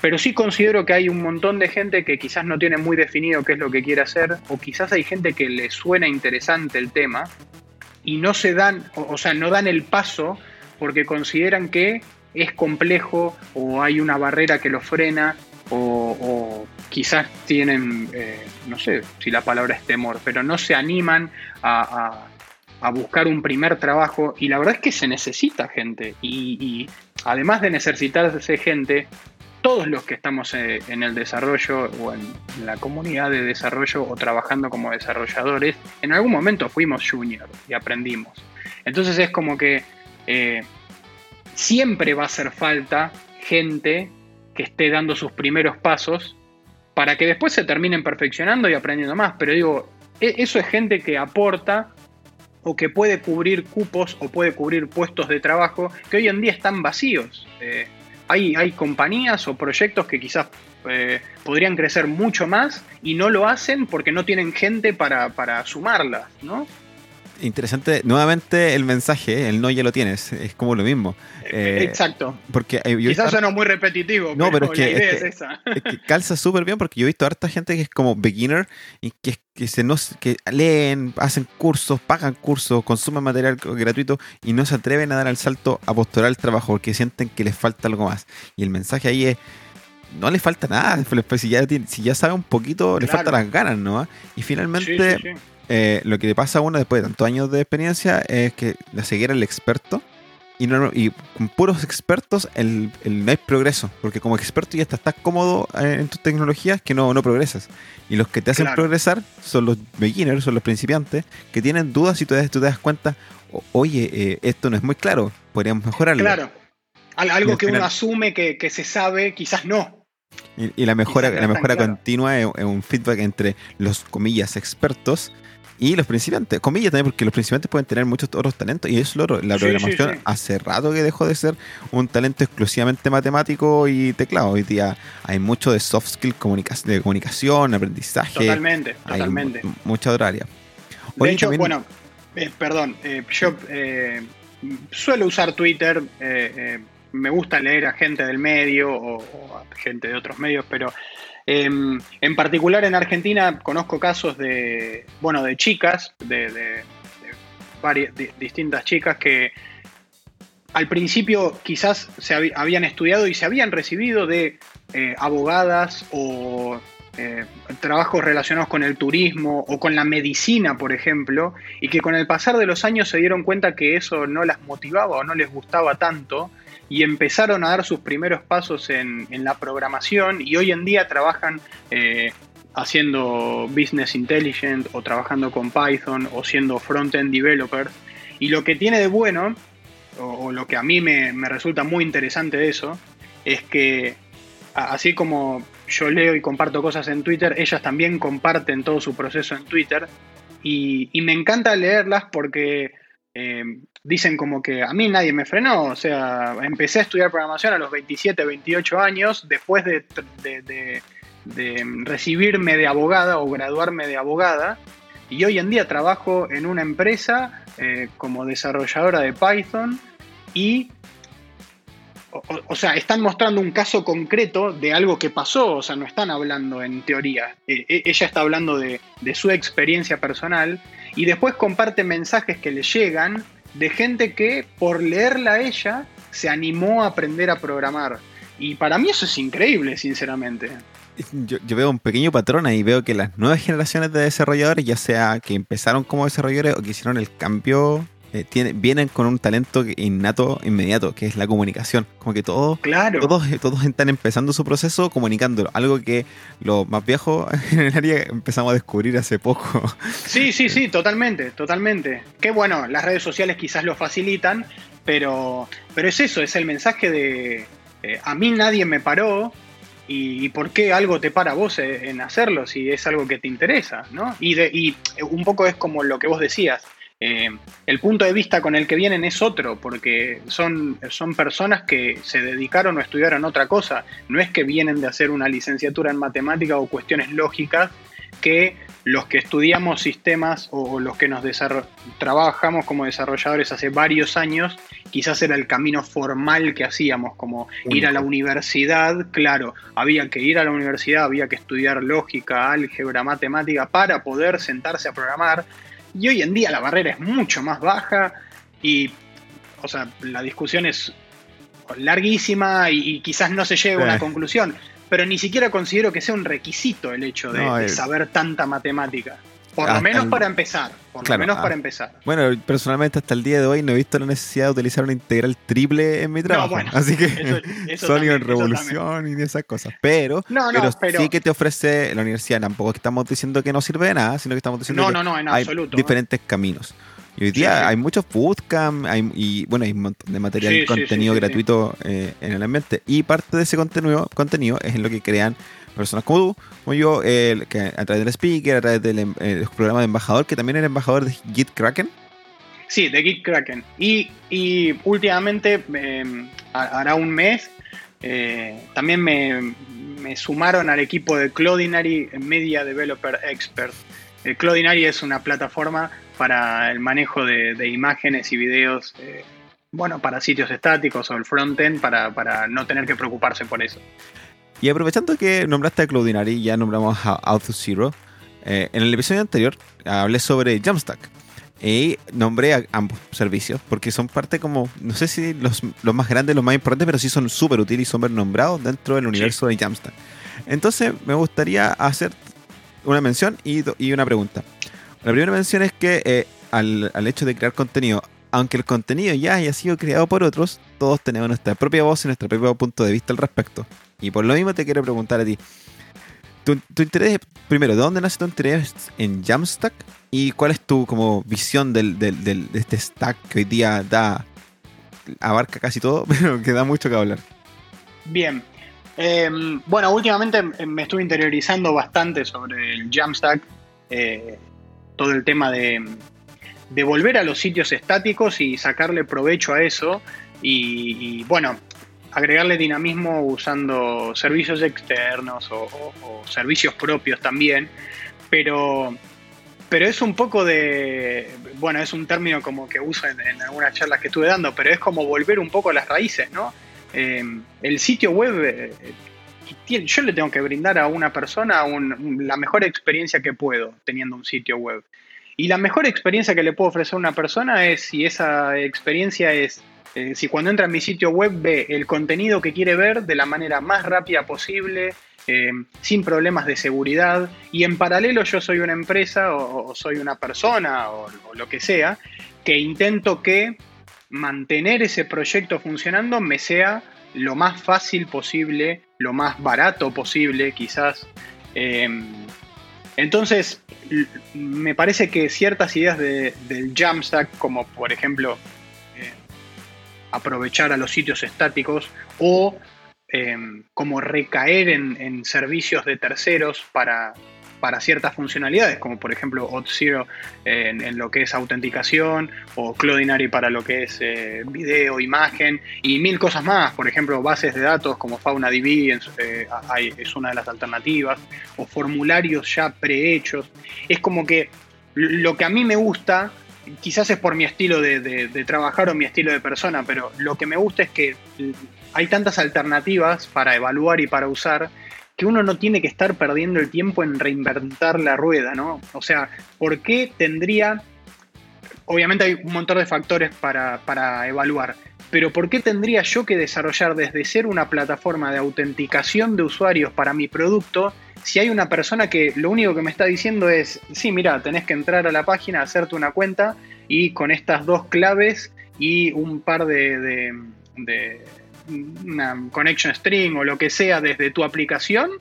Pero sí considero que hay un montón de gente que quizás no tiene muy definido qué es lo que quiere hacer, o quizás hay gente que le suena interesante el tema y no se dan, o, sea, no dan el paso porque consideran que es complejo o hay una barrera que lo frena o, quizás tienen, eh, no sé si la palabra es temor, pero no se animan a, buscar un primer trabajo y la verdad es que se necesita gente y, y además de necesitarse gente, todos los que estamos eh, en el desarrollo o en la comunidad de desarrollo o trabajando como desarrolladores, en algún momento fuimos junior y aprendimos. Entonces es como que eh, siempre va a hacer falta gente que esté dando sus primeros pasos para que después se terminen perfeccionando y aprendiendo más. Pero digo, e-, eso es gente que aporta o que puede cubrir cupos o puede cubrir puestos de trabajo que hoy en día están vacíos. Eh, hay, compañías o proyectos que quizás eh, podrían crecer mucho más y no lo hacen porque no tienen gente para, para sumarlas, ¿no? Interesante, nuevamente el mensaje, el no ya lo tienes, es como lo mismo. Eh, Exacto. Porque eh, Quizás suena muy repetitivo, no, pero, es que, la idea es, esa. es que calza súper bien porque yo he visto a harta gente que es como beginner y que, que, se no, que leen, hacen cursos, pagan cursos, consumen material gratuito y no se atreven a dar el salto a postular el trabajo porque sienten que les falta algo más. Y el mensaje ahí es no le falta nada. Pues, si, ya si ya sabe un poquito, le faltan las ganas, ¿no? Y finalmente, eh, lo que le pasa a uno después de tantos años de experiencia es que la ceguera el experto. Y, no, y con puros expertos el, no hay progreso. Porque como experto ya estás tan cómodo eh, en tus tecnologías que no, no progresas. Y los que te hacen progresar son los beginners, son los principiantes, que tienen dudas y tú te, tú te das cuenta, oye, eh, esto no es muy claro, podríamos mejorarlo. Claro. Algo que uno asume que, que, se sabe, quizás no. Y, la mejora, la mejora continua es, un feedback entre los comillas expertos y los principiantes. Comillas también, porque los principiantes pueden tener muchos otros talentos. Y eso es La programación hace rato que dejó de ser un talento exclusivamente matemático y teclado. Hoy día hay mucho de soft skill, de comunicación, aprendizaje. Totalmente, totalmente. mucha otra área. de hecho, bueno, eh, perdón, eh, yo eh, suelo usar Twitter me gusta leer a gente del medio o, a gente de otros medios, pero em, en particular en Argentina conozco casos de, bueno, de chicas, de, varias, distintas chicas que al principio quizás se habían estudiado y se habían recibido de eh, abogadas o eh, trabajos relacionados con el turismo o con la medicina, por ejemplo, y que con el pasar de los años se dieron cuenta que eso no las motivaba o no les gustaba tanto y empezaron a dar sus primeros pasos en, la programación y hoy en día trabajan eh, haciendo business intelligence o trabajando con Python o siendo front-end developers. Y lo que tiene de bueno, o, lo que a mí me, resulta muy interesante de eso, es que así como yo leo y comparto cosas en Twitter, ellas también comparten todo su proceso en Twitter. Y me encanta leerlas porque eh, dicen como que a mí nadie me frenó, o sea, empecé a estudiar programación a los 27, 28 años, después de, recibirme de abogada o graduarme de abogada, y hoy en día trabajo en una empresa eh, como desarrolladora de Python y o, sea, están mostrando un caso concreto de algo que pasó, o sea, no están hablando en teoría. E, e, ella está hablando de, su experiencia personal y después comparte mensajes que le llegan de gente que por leerla a ella se animó a aprender a programar. Y para mí eso es increíble, sinceramente. Yo, veo un pequeño patrón ahí, veo que las nuevas generaciones de desarrolladores, ya sea que empezaron como desarrolladores o que hicieron el cambio eh, vienen con un talento innato inmediato, que es la comunicación. Como que todos, todos, todos están empezando su proceso comunicándolo. Algo que los más viejos en el área empezamos a descubrir hace poco. Sí, sí, sí, totalmente, totalmente. Que bueno, las redes sociales quizás lo facilitan, pero, pero es eso, es el mensaje de eh, a mí nadie me paró, y, por qué algo te para vos en hacerlo si es algo que te interesa, ¿no? Y, de, y un poco es como lo que vos decías, eh, el punto de vista con el que vienen es otro, porque son, son personas que se dedicaron o estudiaron otra cosa. No es que vienen de hacer una licenciatura en matemática o cuestiones lógicas que los que estudiamos sistemas o los que nos trabajamos como desarrolladores hace varios años, quizás era el camino formal que hacíamos, como ir a la universidad, claro, había que ir a la universidad, había que estudiar lógica, álgebra, matemática para poder sentarse a programar, y hoy en día la barrera es mucho más baja y, o sea, la discusión es larguísima y, quizás no se llegue a una conclusión, pero ni siquiera considero que sea un requisito el hecho de, saber tanta matemática. Por lo menos para empezar. Por lo menos para ah. empezar. Bueno, personalmente hasta el día de hoy no he visto la necesidad de utilizar una integral triple en mi trabajo. así que eso, en revolución y esas cosas. Pero, pero, sí que te ofrece la universidad. Tampoco estamos diciendo que no sirve de nada, sino que estamos diciendo que hay diferentes caminos. Y hoy día hay muchos bootcamp hay, y bueno, hay un montón de material y contenido gratuito eh, en el ambiente. Y parte de ese contenido, contenido es en lo que crean personas como tú, como yo, que a través del speaker, a través del em, eh, programa de embajador, que también eres embajador de Git Kraken. Sí, de Git Kraken. Y, y últimamente, em, hará un mes, eh, también me, me, sumaron al equipo de Cloudinary Media Developer Expert. Eh, Cloudinary es una plataforma para el manejo de, imágenes y videos, eh, bueno, para sitios estáticos o el frontend, para, para no tener que preocuparse por eso. Y aprovechando que nombraste a Cloudinary y ya nombramos a AutoZero, eh, en el episodio anterior hablé sobre Jamstack y nombré a ambos servicios porque son parte como, no sé si los, más grandes, los más importantes, pero sí son súper útiles y súper nombrados dentro del universo de Jamstack. Entonces me gustaría hacer una mención y, y una pregunta. La primera mención es que eh, al, al, hecho de crear contenido, aunque el contenido ya haya sido creado por otros, todos tenemos nuestra propia voz y nuestro propio punto de vista al respecto. Y por lo mismo te quiero preguntar a ti, tu, interés, primero, ¿de dónde nace tu interés en Jamstack? ¿Y cuál es tu como visión del, del, de este stack que hoy día da, abarca casi todo, pero que da mucho que hablar? Bien. Em, bueno, últimamente me estuve interiorizando bastante sobre el Jamstack, eh, todo el tema de, de volver a los sitios estáticos y sacarle provecho a eso. y, bueno, agregarle dinamismo usando servicios externos o, servicios propios también, pero, pero es un poco de, bueno, es un término como que uso en, algunas charlas que estuve dando, pero es como volver un poco a las raíces, ¿no? Eh, el sitio web, eh, yo le tengo que brindar a una persona la mejor experiencia que puedo teniendo un sitio web. Y la mejor experiencia que le puedo ofrecer a una persona es si esa experiencia es eh, si cuando entra en mi sitio web ve el contenido que quiere ver de la manera más rápida posible, eh, sin problemas de seguridad, y en paralelo yo soy una empresa o, soy una persona o, lo que sea, que intento que mantener ese proyecto funcionando me sea lo más fácil posible, lo más barato posible quizás. Em, entonces, me parece que ciertas ideas del Jamstack, como por ejemplo aprovechar a los sitios estáticos o em, como recaer en, servicios de terceros para, para ciertas funcionalidades, como por ejemplo Auth0 en, lo que es autenticación o Cloudinary para lo que es eh, video, imagen y mil cosas más. Por ejemplo, bases de datos como FaunaDB eh, es una de las alternativas o formularios ya prehechos. Es como que lo que a mí me gusta quizás es por mi estilo de, trabajar o mi estilo de persona, pero lo que me gusta es que hay tantas alternativas para evaluar y para usar que uno no tiene que estar perdiendo el tiempo en reinventar la rueda, ¿no? O sea, ¿por qué tendría... Obviamente hay un montón de factores para evaluar, pero ¿por qué tendría yo que desarrollar desde ser una plataforma de autenticación de usuarios para mi producto si hay una persona que lo único que me está diciendo es, sí, mira, tenés que entrar a la página, hacerte una cuenta y con estas dos claves y un par de, de, una connection string o lo que sea desde tu aplicación,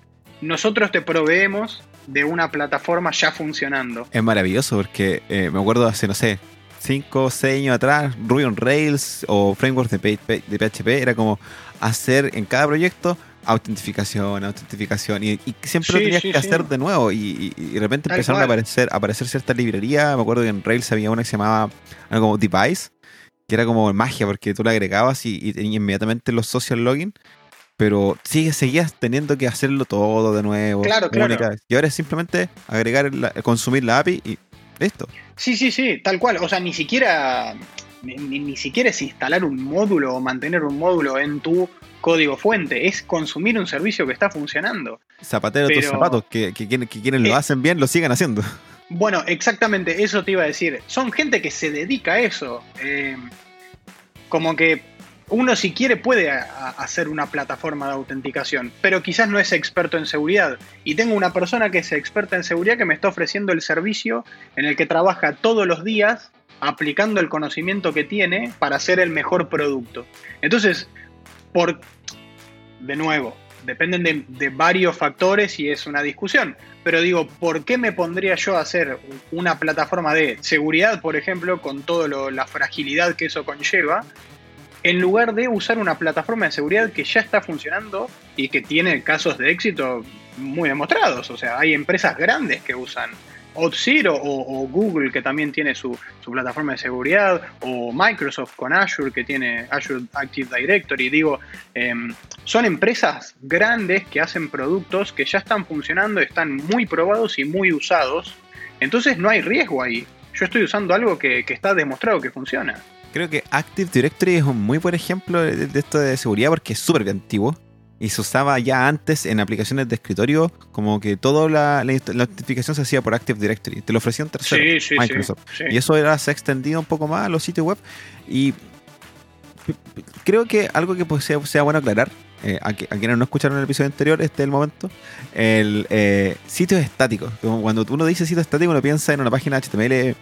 nosotros te proveemos de una plataforma ya funcionando. Es maravilloso porque eh, me acuerdo hace, no sé, 5 o 6 años atrás, Ruby on Rails o frameworks de PHP era como hacer en cada proyecto autentificación, autentificación, y, siempre lo tenías que hacer de nuevo, y, de repente empezaron a aparecer, a aparecer ciertas librerías, me acuerdo que en Rails había una que se llamaba algo como Device, que era como magia, porque tú la agregabas y, tenías inmediatamente los social login, pero sí, seguías teniendo que hacerlo todo de nuevo. Claro, claro. Y ahora es simplemente agregar, consumir la API y listo. Sí, sí, sí, tal cual. O sea, ni siquiera, ni, ni siquiera es instalar un módulo o mantener un módulo en tu código fuente, es consumir un servicio que está funcionando. Zapatero tus zapatos, que, que, quienes lo eh, hacen bien lo sigan haciendo. Bueno, exactamente, eso te iba a decir. Son gente que se dedica a eso. Eh, como que uno si quiere puede hacer una plataforma de autenticación, pero quizás no es experto en seguridad. Y tengo una persona que es experta en seguridad que me está ofreciendo el servicio en el que trabaja todos los días aplicando el conocimiento que tiene para hacer el mejor producto. Entonces, por, de nuevo, dependen de, varios factores y es una discusión. Pero digo, ¿por qué me pondría yo a hacer una plataforma de seguridad, por ejemplo, con toda la fragilidad que eso conlleva, en lugar de usar una plataforma de seguridad que ya está funcionando y que tiene casos de éxito muy demostrados? O sea, hay empresas grandes que usan Auth0 o, Google que también tiene su, plataforma de seguridad o Microsoft con Azure que tiene Azure Active Directory. Digo, em, son empresas grandes que hacen productos que ya están funcionando, están muy probados y muy usados. Entonces no hay riesgo ahí. yo estoy usando algo que, está demostrado que funciona. Creo que Active Directory es un muy buen ejemplo de, esto de seguridad porque es súper antiguo y se usaba ya antes en aplicaciones de escritorio, como que toda la, la, notificación se hacía por Active Directory. Te lo ofrecía un tercero, Microsoft. y eso era, se ha extendido un poco más a los sitios web. Y creo que algo que pues sea, sea bueno aclarar, eh, a, quienes no escucharon el episodio anterior, este es el momento, el eh, sitio estático. Cuando uno dice sitio estático, uno piensa en una página HTML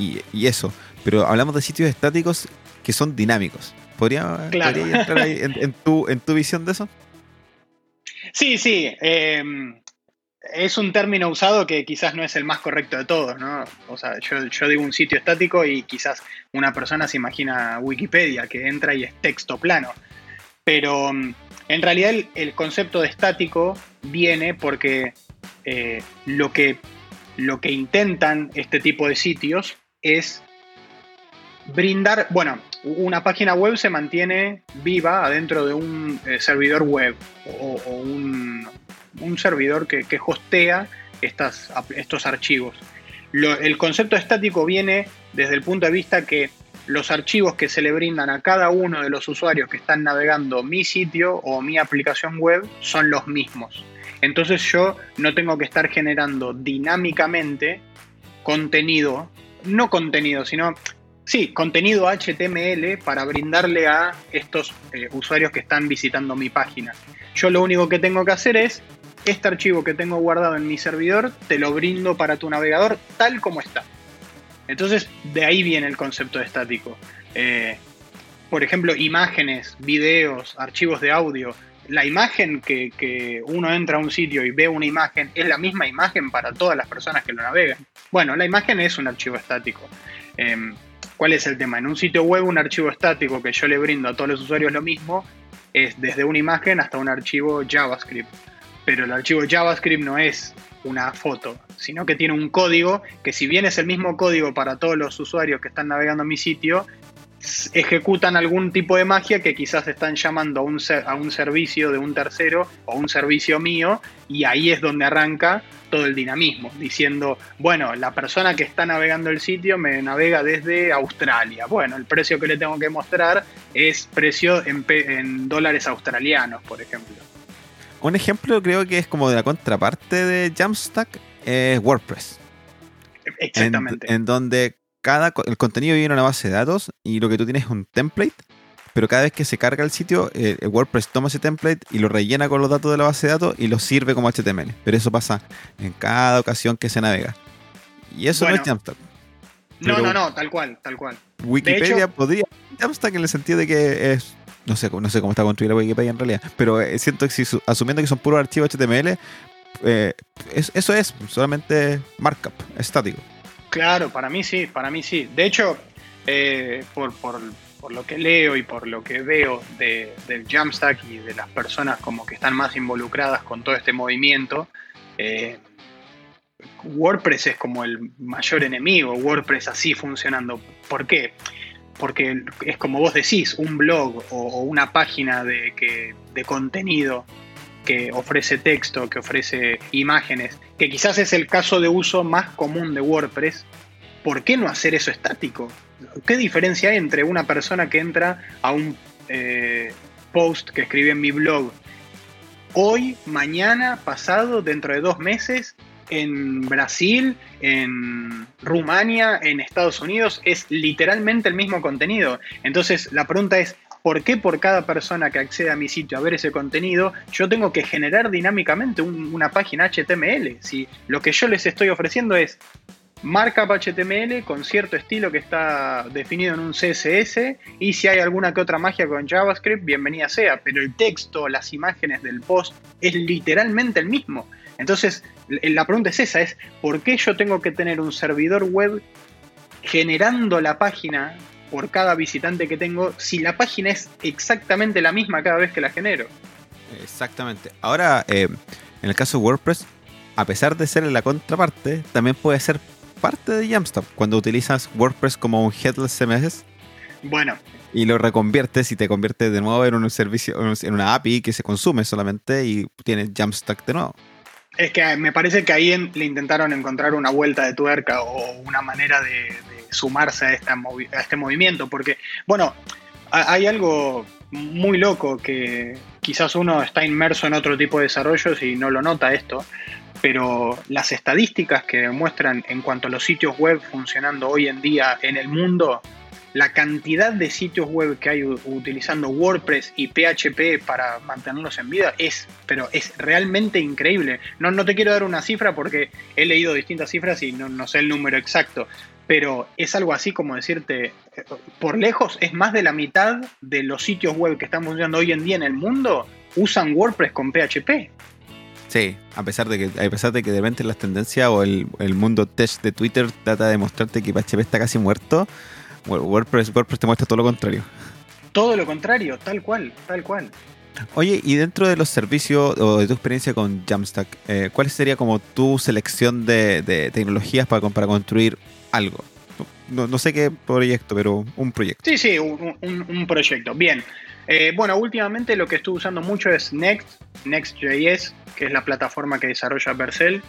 y, eso, pero hablamos de sitios estáticos que son dinámicos. ¿Podría, entrar ahí en, tu, en tu visión de eso? Sí, sí. Em, es un término usado que quizás no es el más correcto de todos, ¿no? O sea, yo, digo un sitio estático y quizás una persona se imagina Wikipedia, que entra y es texto plano. Pero em, en realidad el, concepto de estático viene porque eh, lo, que, lo que intentan este tipo de sitios es brindar, bueno, una página web se mantiene viva adentro de un eh, servidor web o, un, servidor que, hostea estas, estos archivos. el concepto estático viene desde el punto de vista que los archivos que se le brindan a cada uno de los usuarios que están navegando mi sitio o mi aplicación web son los mismos. Entonces yo no tengo que estar generando dinámicamente contenido, no contenido, sino Sí, contenido HTML para brindarle a estos eh, usuarios que están visitando mi página. Yo lo único que tengo que hacer es, este archivo que tengo guardado en mi servidor, te lo brindo para tu navegador tal como está. Entonces, de ahí viene el concepto estático. Eh, por ejemplo, imágenes, videos, archivos de audio. La imagen que, uno entra a un sitio y ve una imagen es la misma imagen para todas las personas que lo navegan. Bueno, la imagen es un archivo estático. Em, ¿Cuál es el tema? En un sitio web, un archivo estático que yo le brindo a todos los usuarios lo mismo, es desde una imagen hasta un archivo JavaScript. Pero el archivo JavaScript no es una foto, sino que tiene un código que si bien es el mismo código para todos los usuarios que están navegando a mi sitio, ejecutan algún tipo de magia que quizás están llamando a un, a un servicio de un tercero o un servicio mío y ahí es donde arranca todo el dinamismo, diciendo, bueno, la persona que está navegando el sitio me navega desde Australia. Bueno, el precio que le tengo que mostrar es precio en, en dólares australianos, por ejemplo. Un ejemplo creo que es como de la contraparte de Jamstack es WordPress. Exactamente. En, donde cada el contenido viene en una base de datos y lo que tú tienes es un template, pero cada vez que se carga el sitio, eh, el WordPress toma ese template y lo rellena con los datos de la base de datos y lo sirve como HTML. Pero eso pasa en cada ocasión que se navega. Y eso no es Jamstack. No, no, no, tal cual, tal cual. Wikipedia podría Jamstack en el sentido de que es no sé, no sé cómo está construida la Wikipedia en realidad, pero eh, siento que si asumiendo que son puros archivos HTML, eh, eso es solamente markup, estático. Claro, para mí sí, para mí sí. De hecho, eh, por, por, lo que leo y por lo que veo de, del Jamstack y de las personas como que están más involucradas con todo este movimiento, WordPress es como el mayor enemigo, WordPress así funcionando. ¿Por qué? porque es como vos decís, un blog o, una página de, que, de contenido que ofrece texto, que ofrece imágenes, que quizás es el caso de uso más común de WordPress, ¿por qué no hacer eso estático? ¿Qué diferencia hay entre una persona que entra a un eh, post que escribe en mi blog hoy, mañana, pasado, dentro de dos meses en Brasil, en Rumania, en Estados Unidos, es literalmente el mismo contenido. Entonces la pregunta es, ¿por qué por cada persona que accede a mi sitio a ver ese contenido, yo tengo que generar dinámicamente una página HTML? Si lo que yo les estoy ofreciendo es markup HTML con cierto estilo que está definido en un CSS y si hay alguna que otra magia con JavaScript, bienvenida sea, pero el texto, las imágenes del post es literalmente el mismo. Entonces, la pregunta es esa, es ¿por qué yo tengo que tener un servidor web generando la página por cada visitante que tengo si la página es exactamente la misma cada vez que la genero? Exactamente. Ahora, eh, en el caso de WordPress, a pesar de ser la contraparte, también puede ser parte de Jamstack cuando utilizas WordPress como un headless CMS. Bueno. Y lo reconviertes y te conviertes de nuevo en un servicio, en una API que se consume solamente y tienes Jamstack de nuevo. Es que me parece que ahí le intentaron encontrar una vuelta de tuerca o una manera de, sumarse a, este movimiento, porque, bueno, hay algo muy loco que quizás uno está inmerso en otro tipo de desarrollos y no lo nota esto, pero las estadísticas que demuestran en cuanto a los sitios web funcionando hoy en día en el mundo la cantidad de sitios web que hay utilizando WordPress y PHP para mantenerlos en vida es, pero es realmente increíble. No, no te quiero dar una cifra porque he leído distintas cifras y no, no sé el número exacto, pero es algo así como decirte, por lejos es más de la mitad de los sitios web que están funcionando hoy en día en el mundo usan WordPress con PHP. Sí, a pesar de que, a pesar de que de repente las tendencias o el, el mundo tech de Twitter trata de mostrarte que PHP está casi muerto, WordPress, WordPress te muestra todo lo contrario. Todo lo contrario, tal cual, tal cual. Oye, y dentro de los servicios o de tu experiencia con Jamstack, eh, ¿cuál sería como tu selección de, tecnologías para, para construir algo? No, sé qué proyecto, pero un proyecto. Sí, sí, un, proyecto. Bien. Eh, bueno, últimamente lo que estoy usando mucho es Next, Next.js, que es la plataforma que desarrolla Vercel.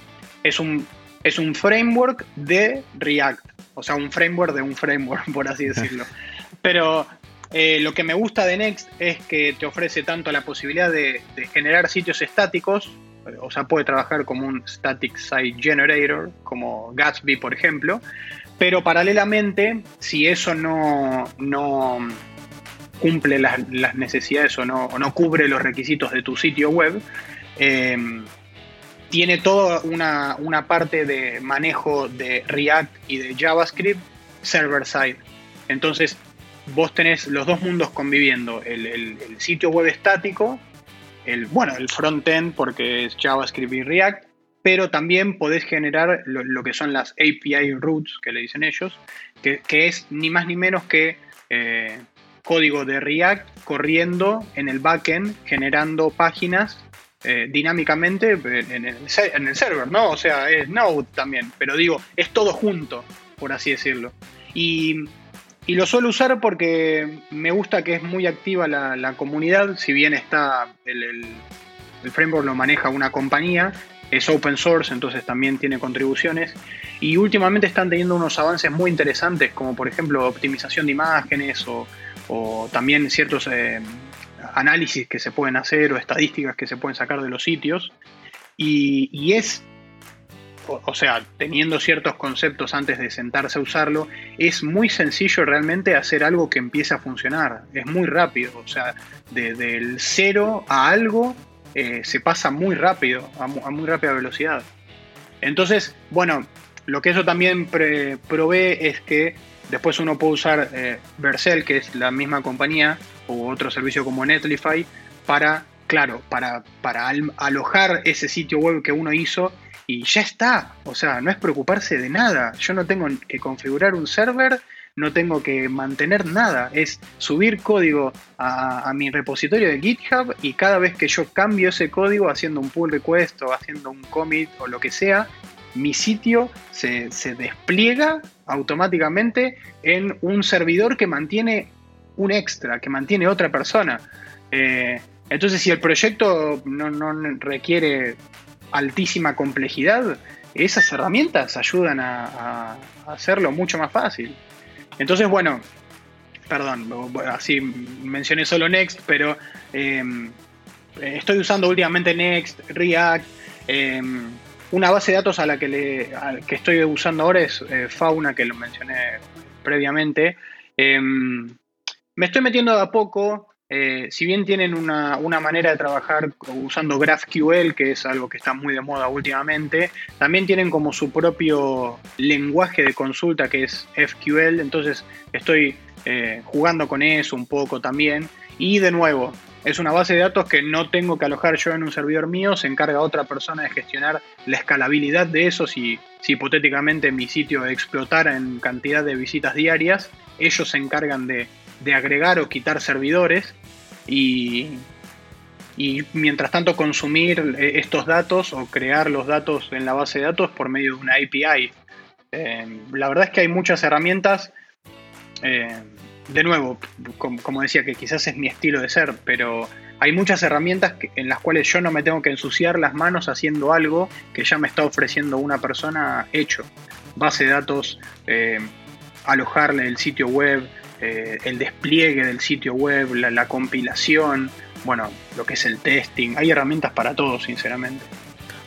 Es un, es un framework de React o sea, un framework de un framework, por así decirlo. Pero eh, lo que me gusta de Next es que te ofrece tanto la posibilidad de, generar sitios estáticos, o sea, puede trabajar como un static site generator, como Gatsby, por ejemplo, pero paralelamente, si eso no, no cumple las, necesidades o no, no, cubre los requisitos de tu sitio web, eh, tiene toda una, parte de manejo de React y de JavaScript server-side. Entonces, vos tenés los dos mundos conviviendo, el, sitio web estático, el, bueno, el front-end porque es JavaScript y React, pero también podés generar lo, que son las API routes, que le dicen ellos, que, es ni más ni menos que eh, código de React corriendo en el backend, generando páginas eh, dinámicamente en el, server, ¿no? O sea, es Node también, pero digo, es todo junto, por así decirlo. Y, lo suelo usar porque me gusta que es muy activa la, comunidad, si bien está el, framework lo maneja una compañía, es open source, entonces también tiene contribuciones. Y últimamente están teniendo unos avances muy interesantes, como por ejemplo optimización de imágenes o, también ciertos eh, análisis que se pueden hacer o estadísticas que se pueden sacar de los sitios. Y, es, o, sea, teniendo ciertos conceptos antes de sentarse a usarlo, es muy sencillo realmente hacer algo que empiece a funcionar. Es muy rápido, o sea, del cero a algo eh, se pasa muy rápido, a, muy rápida velocidad. Entonces, bueno, lo que eso también provee es que después uno puede usar eh, Vercel, que es la misma compañía, o otro servicio como Netlify para, claro, para, para alojar ese sitio web que uno hizo y ya está. O sea, no es preocuparse de nada. Yo no tengo que configurar un server, no tengo que mantener nada. Es subir código a, mi repositorio de GitHub y cada vez que yo cambio ese código haciendo un pull request o haciendo un commit o lo que sea, mi sitio se, se despliega automáticamente en un servidor que mantiene un extra que mantiene otra persona. Eh, entonces, si el proyecto no, requiere altísima complejidad, esas herramientas ayudan a, hacerlo mucho más fácil. Entonces, bueno, perdón, así mencioné solo Next, pero em, estoy usando últimamente Next, React. Em, una base de datos a la que, le, que estoy usando ahora es eh, Fauna, que lo mencioné previamente. Em, me estoy metiendo de a poco, eh, si bien tienen una, manera de trabajar usando GraphQL, que es algo que está muy de moda últimamente, también tienen como su propio lenguaje de consulta que es FQL, entonces estoy eh, jugando con eso un poco también. Y de nuevo, es una base de datos que no tengo que alojar yo en un servidor mío, se encarga otra persona de gestionar la escalabilidad de eso si, si hipotéticamente mi sitio explotara en cantidad de visitas diarias, ellos se encargan de de agregar o quitar servidores y, y mientras tanto consumir eh, estos datos o crear los datos en la base de datos por medio de una API. Eh, la verdad es que hay muchas herramientas. Eh, de nuevo, como, decía, que quizás es mi estilo de ser, pero hay muchas herramientas en las cuales yo no me tengo que ensuciar las manos haciendo algo que ya me está ofreciendo una persona hecho. Base de datos, eh, alojarle el sitio web, eh, el despliegue del sitio web, la, compilación, bueno, lo que es el testing. Hay herramientas para todo, sinceramente.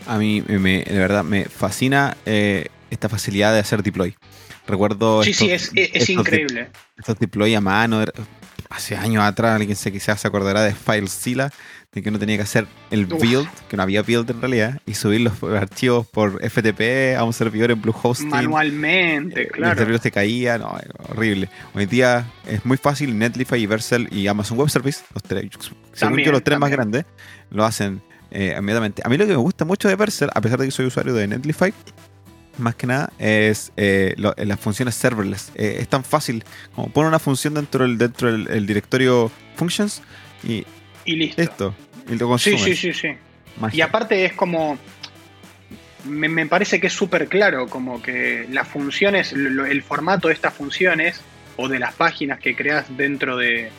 A mí, me, de verdad, me fascina eh, esta facilidad de hacer deploy. Recuerdo. Sí, sí, es, es, increíble. estos deploy a mano, hace años atrás, alguien se quizás se acordará de FileZilla, de que uno tenía que hacer el build, que no había build en realidad, y subir los archivos por FTP a un servidor en Bluehost. Manualmente, eh, claro. Los servidores se caían, no, horrible. Hoy día es muy fácil, Netlify, Vercel y Amazon Web Service, los tres, según yo los tres más grandes, lo hacen eh, inmediatamente. A mí lo que me gusta mucho de Vercel, a pesar de que soy usuario de Netlify, más que nada es eh, las funciones serverless. Eh, es tan fácil como poner una función dentro del, dentro del directorio functions y, y listo. Esto, y lo consumes. Sí, sí, sí, sí. Y aparte es como. Me, parece que es súper claro, como que las funciones, el formato de estas funciones o de las páginas que creas dentro de,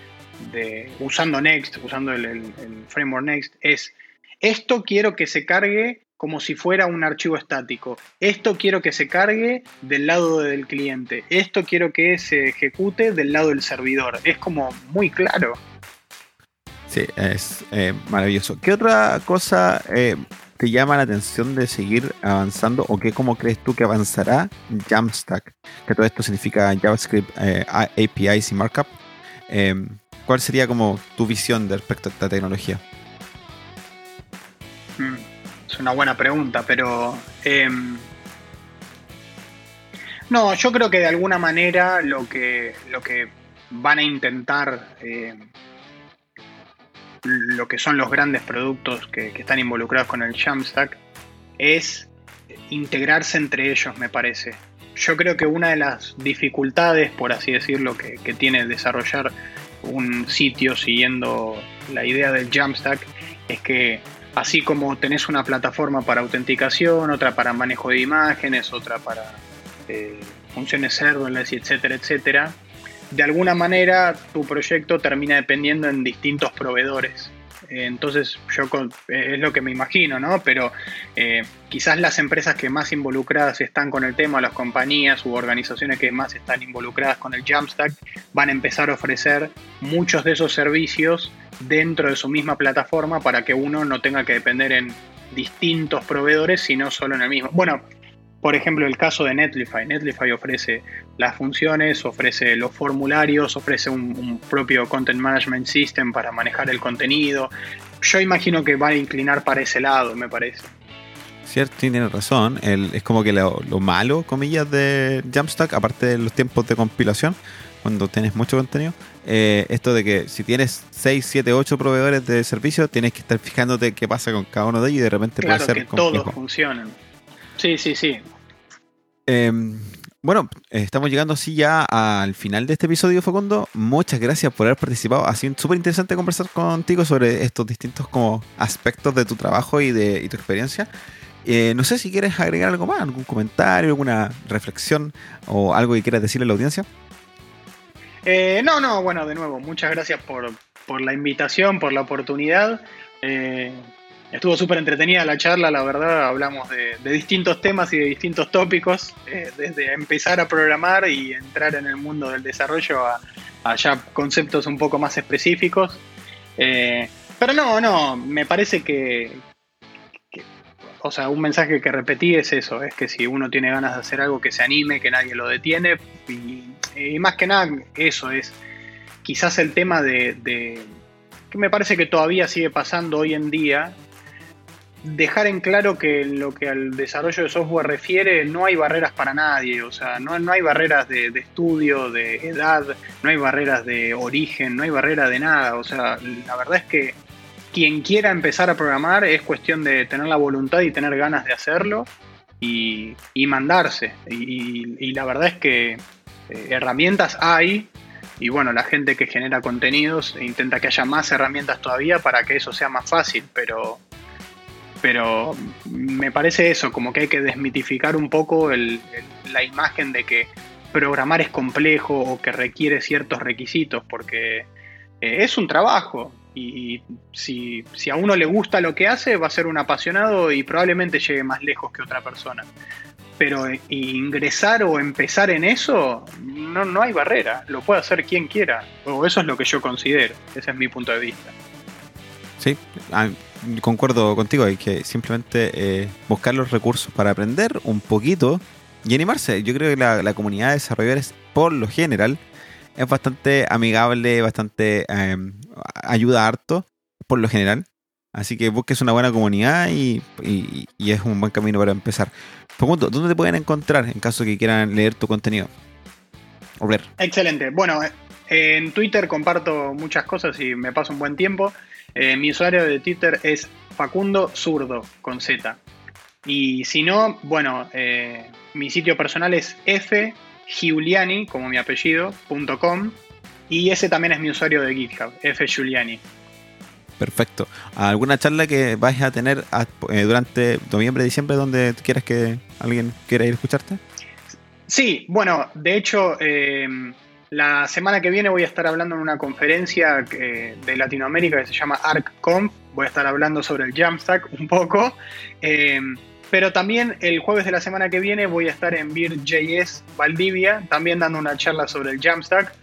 usando Next, usando el framework Next, es esto quiero que se cargue como si fuera un archivo estático. Esto quiero que se cargue del lado del cliente. Esto quiero que se ejecute del lado del servidor. Es como muy claro. Sí, es eh, maravilloso. ¿Qué otra cosa eh, te llama la atención de seguir avanzando o qué cómo crees tú que avanzará Jamstack? Que todo esto significa JavaScript, eh, APIs y Markup. ¿Cuál sería como tu visión respecto a esta tecnología? Hmm una buena pregunta, pero... Em, no, yo creo que de alguna manera lo que, lo que van a intentar, em, lo que son los grandes productos que, están involucrados con el Jamstack, es integrarse entre ellos, me parece. Yo creo que una de las dificultades, por así decirlo, que tiene desarrollar un sitio siguiendo la idea del Jamstack es que Así como tenés una plataforma para autenticación, otra para manejo de imágenes, otra para eh, funciones serverless, etcétera, etcétera, de alguna manera tu proyecto termina dependiendo en distintos proveedores. Entonces, yo eh, es lo que me imagino, ¿no? Pero eh, quizás las empresas que más involucradas están con el tema, las compañías u organizaciones que más están involucradas con el Jamstack, van a empezar a ofrecer muchos de esos servicios dentro de su misma plataforma para que uno no tenga que depender en distintos proveedores, sino solo en el mismo. Bueno, por ejemplo, el caso de Netlify. Netlify ofrece las funciones, ofrece los formularios, ofrece un, propio Content Management System para manejar el contenido. Yo imagino que va a inclinar para ese lado, me parece. Cierto, tiene razón. es como que lo, malo, comillas, de Jamstack, aparte de los tiempos de compilación, cuando tienes mucho contenido, eh, esto de que si tienes 6, 7, 8 proveedores de servicio, tienes que estar fijándote qué pasa con cada uno de ellos y de repente puede ser que todos funcionan. Sí, sí, sí. Em, bueno, estamos llegando así ya al final de este episodio, Facundo. Muchas gracias por haber participado. Ha sido súper interesante conversar contigo sobre estos distintos como aspectos de tu trabajo y de tu experiencia. Eh, no sé si quieres agregar algo más, algún comentario, alguna reflexión o algo que quieras decirle a la audiencia. Eh, no, no, bueno, de nuevo, muchas gracias por, la invitación, por la oportunidad. Eh, Estuvo súper entretenida la charla, la verdad, hablamos de, distintos temas y de distintos tópicos, eh, desde empezar a programar y entrar en el mundo del desarrollo a, ya conceptos un poco más específicos. Eh, pero no, no, me parece que, o sea, un mensaje que repetí es eso, es que si uno tiene ganas de hacer algo, que se anime, que nadie lo detiene, y, más que nada eso es quizás el tema de, que me parece que todavía sigue pasando hoy en día, dejar en claro que lo que al desarrollo de software refiere, no hay barreras para nadie, o sea, no, no hay barreras de, estudio, de edad, no hay barreras de origen, no hay barrera de nada, o sea, la verdad es que quien quiera empezar a programar es cuestión de tener la voluntad y tener ganas de hacerlo y, mandarse, y, la verdad es que eh, herramientas hay, y bueno, la gente que genera contenidos intenta que haya más herramientas todavía para que eso sea más fácil, pero pero me parece eso, como que hay que desmitificar un poco la imagen de que programar es complejo o que requiere ciertos requisitos, porque eh, es un trabajo. Y, si, si, a uno le gusta lo que hace, va a ser un apasionado y probablemente llegue más lejos que otra persona. Pero eh, ingresar o empezar en eso, no, no hay barrera, lo puede hacer quien quiera, o eso es lo que yo considero, ese es mi punto de vista. Sí, ah, concuerdo contigo, hay que simplemente eh, buscar los recursos para aprender un poquito y animarse. Yo creo que la, comunidad de desarrolladores, por lo general, es bastante amigable, bastante em, ayuda harto, por lo general. Así que busques una buena comunidad y, es un buen camino para empezar. Pregunto, ¿dónde te pueden encontrar en caso que quieran leer tu contenido? O ver. Excelente. Bueno, en Twitter comparto muchas cosas y me paso un buen tiempo. Eh, mi usuario de Twitter es Facundo Zurdo, con Z. Y si no, bueno, eh, mi sitio personal es fgiuliani, como mi apellido, .com, y ese también es mi usuario de GitHub, fgiuliani. Perfecto. ¿Alguna charla que vais a tener eh, durante noviembre, diciembre, donde quieras que alguien quiera ir a escucharte? Sí, bueno, de hecho, eh, la semana que viene voy a estar hablando en una conferencia de Latinoamérica que se llama ArcConf. Voy a estar hablando sobre el Jamstack un poco. Eh, pero también el jueves de la semana que viene voy a estar en Vir.js Valdivia, también dando una charla sobre el Jamstack.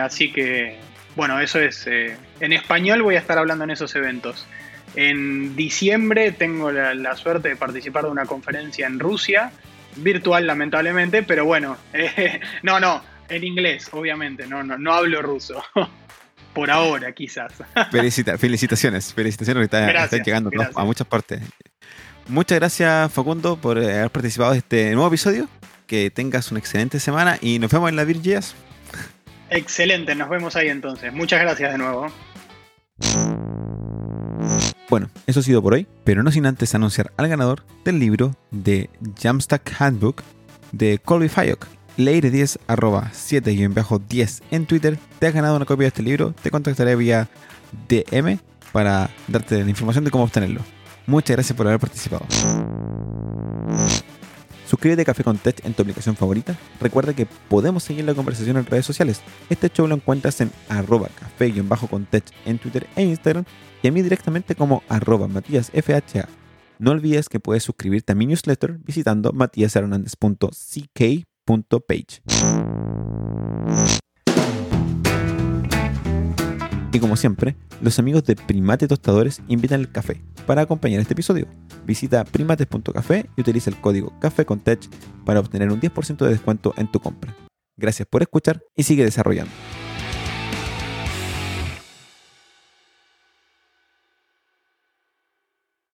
así que bueno, eso es. Eh, en español voy a estar hablando en esos eventos. En diciembre tengo la, suerte de participar de una conferencia en Rusia, virtual lamentablemente, pero bueno, eh, no, no, en inglés, obviamente, no, no, no hablo ruso. Por ahora, quizás. felicitaciones, felicitaciones que están, llegando a muchas partes. Muchas gracias, Facundo, por haber participado de este nuevo episodio. Que tengas una excelente semana y nos vemos en la Virgias. Excelente, nos vemos ahí entonces. Muchas gracias de nuevo. Bueno, eso ha sido por hoy, pero no sin antes anunciar al ganador del libro de Jamstack Handbook de Colby Fayok. Leire 10 arroba 7-10 en Twitter. Te has ganado una copia de este libro. Te contactaré vía DM para darte la información de cómo obtenerlo. Muchas gracias por haber participado. Suscríbete a Café con Tech en tu aplicación favorita. Recuerda que podemos seguir la conversación en redes sociales. Este show lo encuentras en arroba café-con tech en Twitter e Instagram y a mí directamente como arroba matíasfha. No olvides que puedes suscribirte a mi newsletter visitando matiashernandez.ck.page. Y como siempre, los amigos de Primate Tostadores invitan el café para acompañar este episodio. Visita primates.café y utiliza el código Café para obtener un 10% de descuento en tu compra. Gracias por escuchar y sigue desarrollando.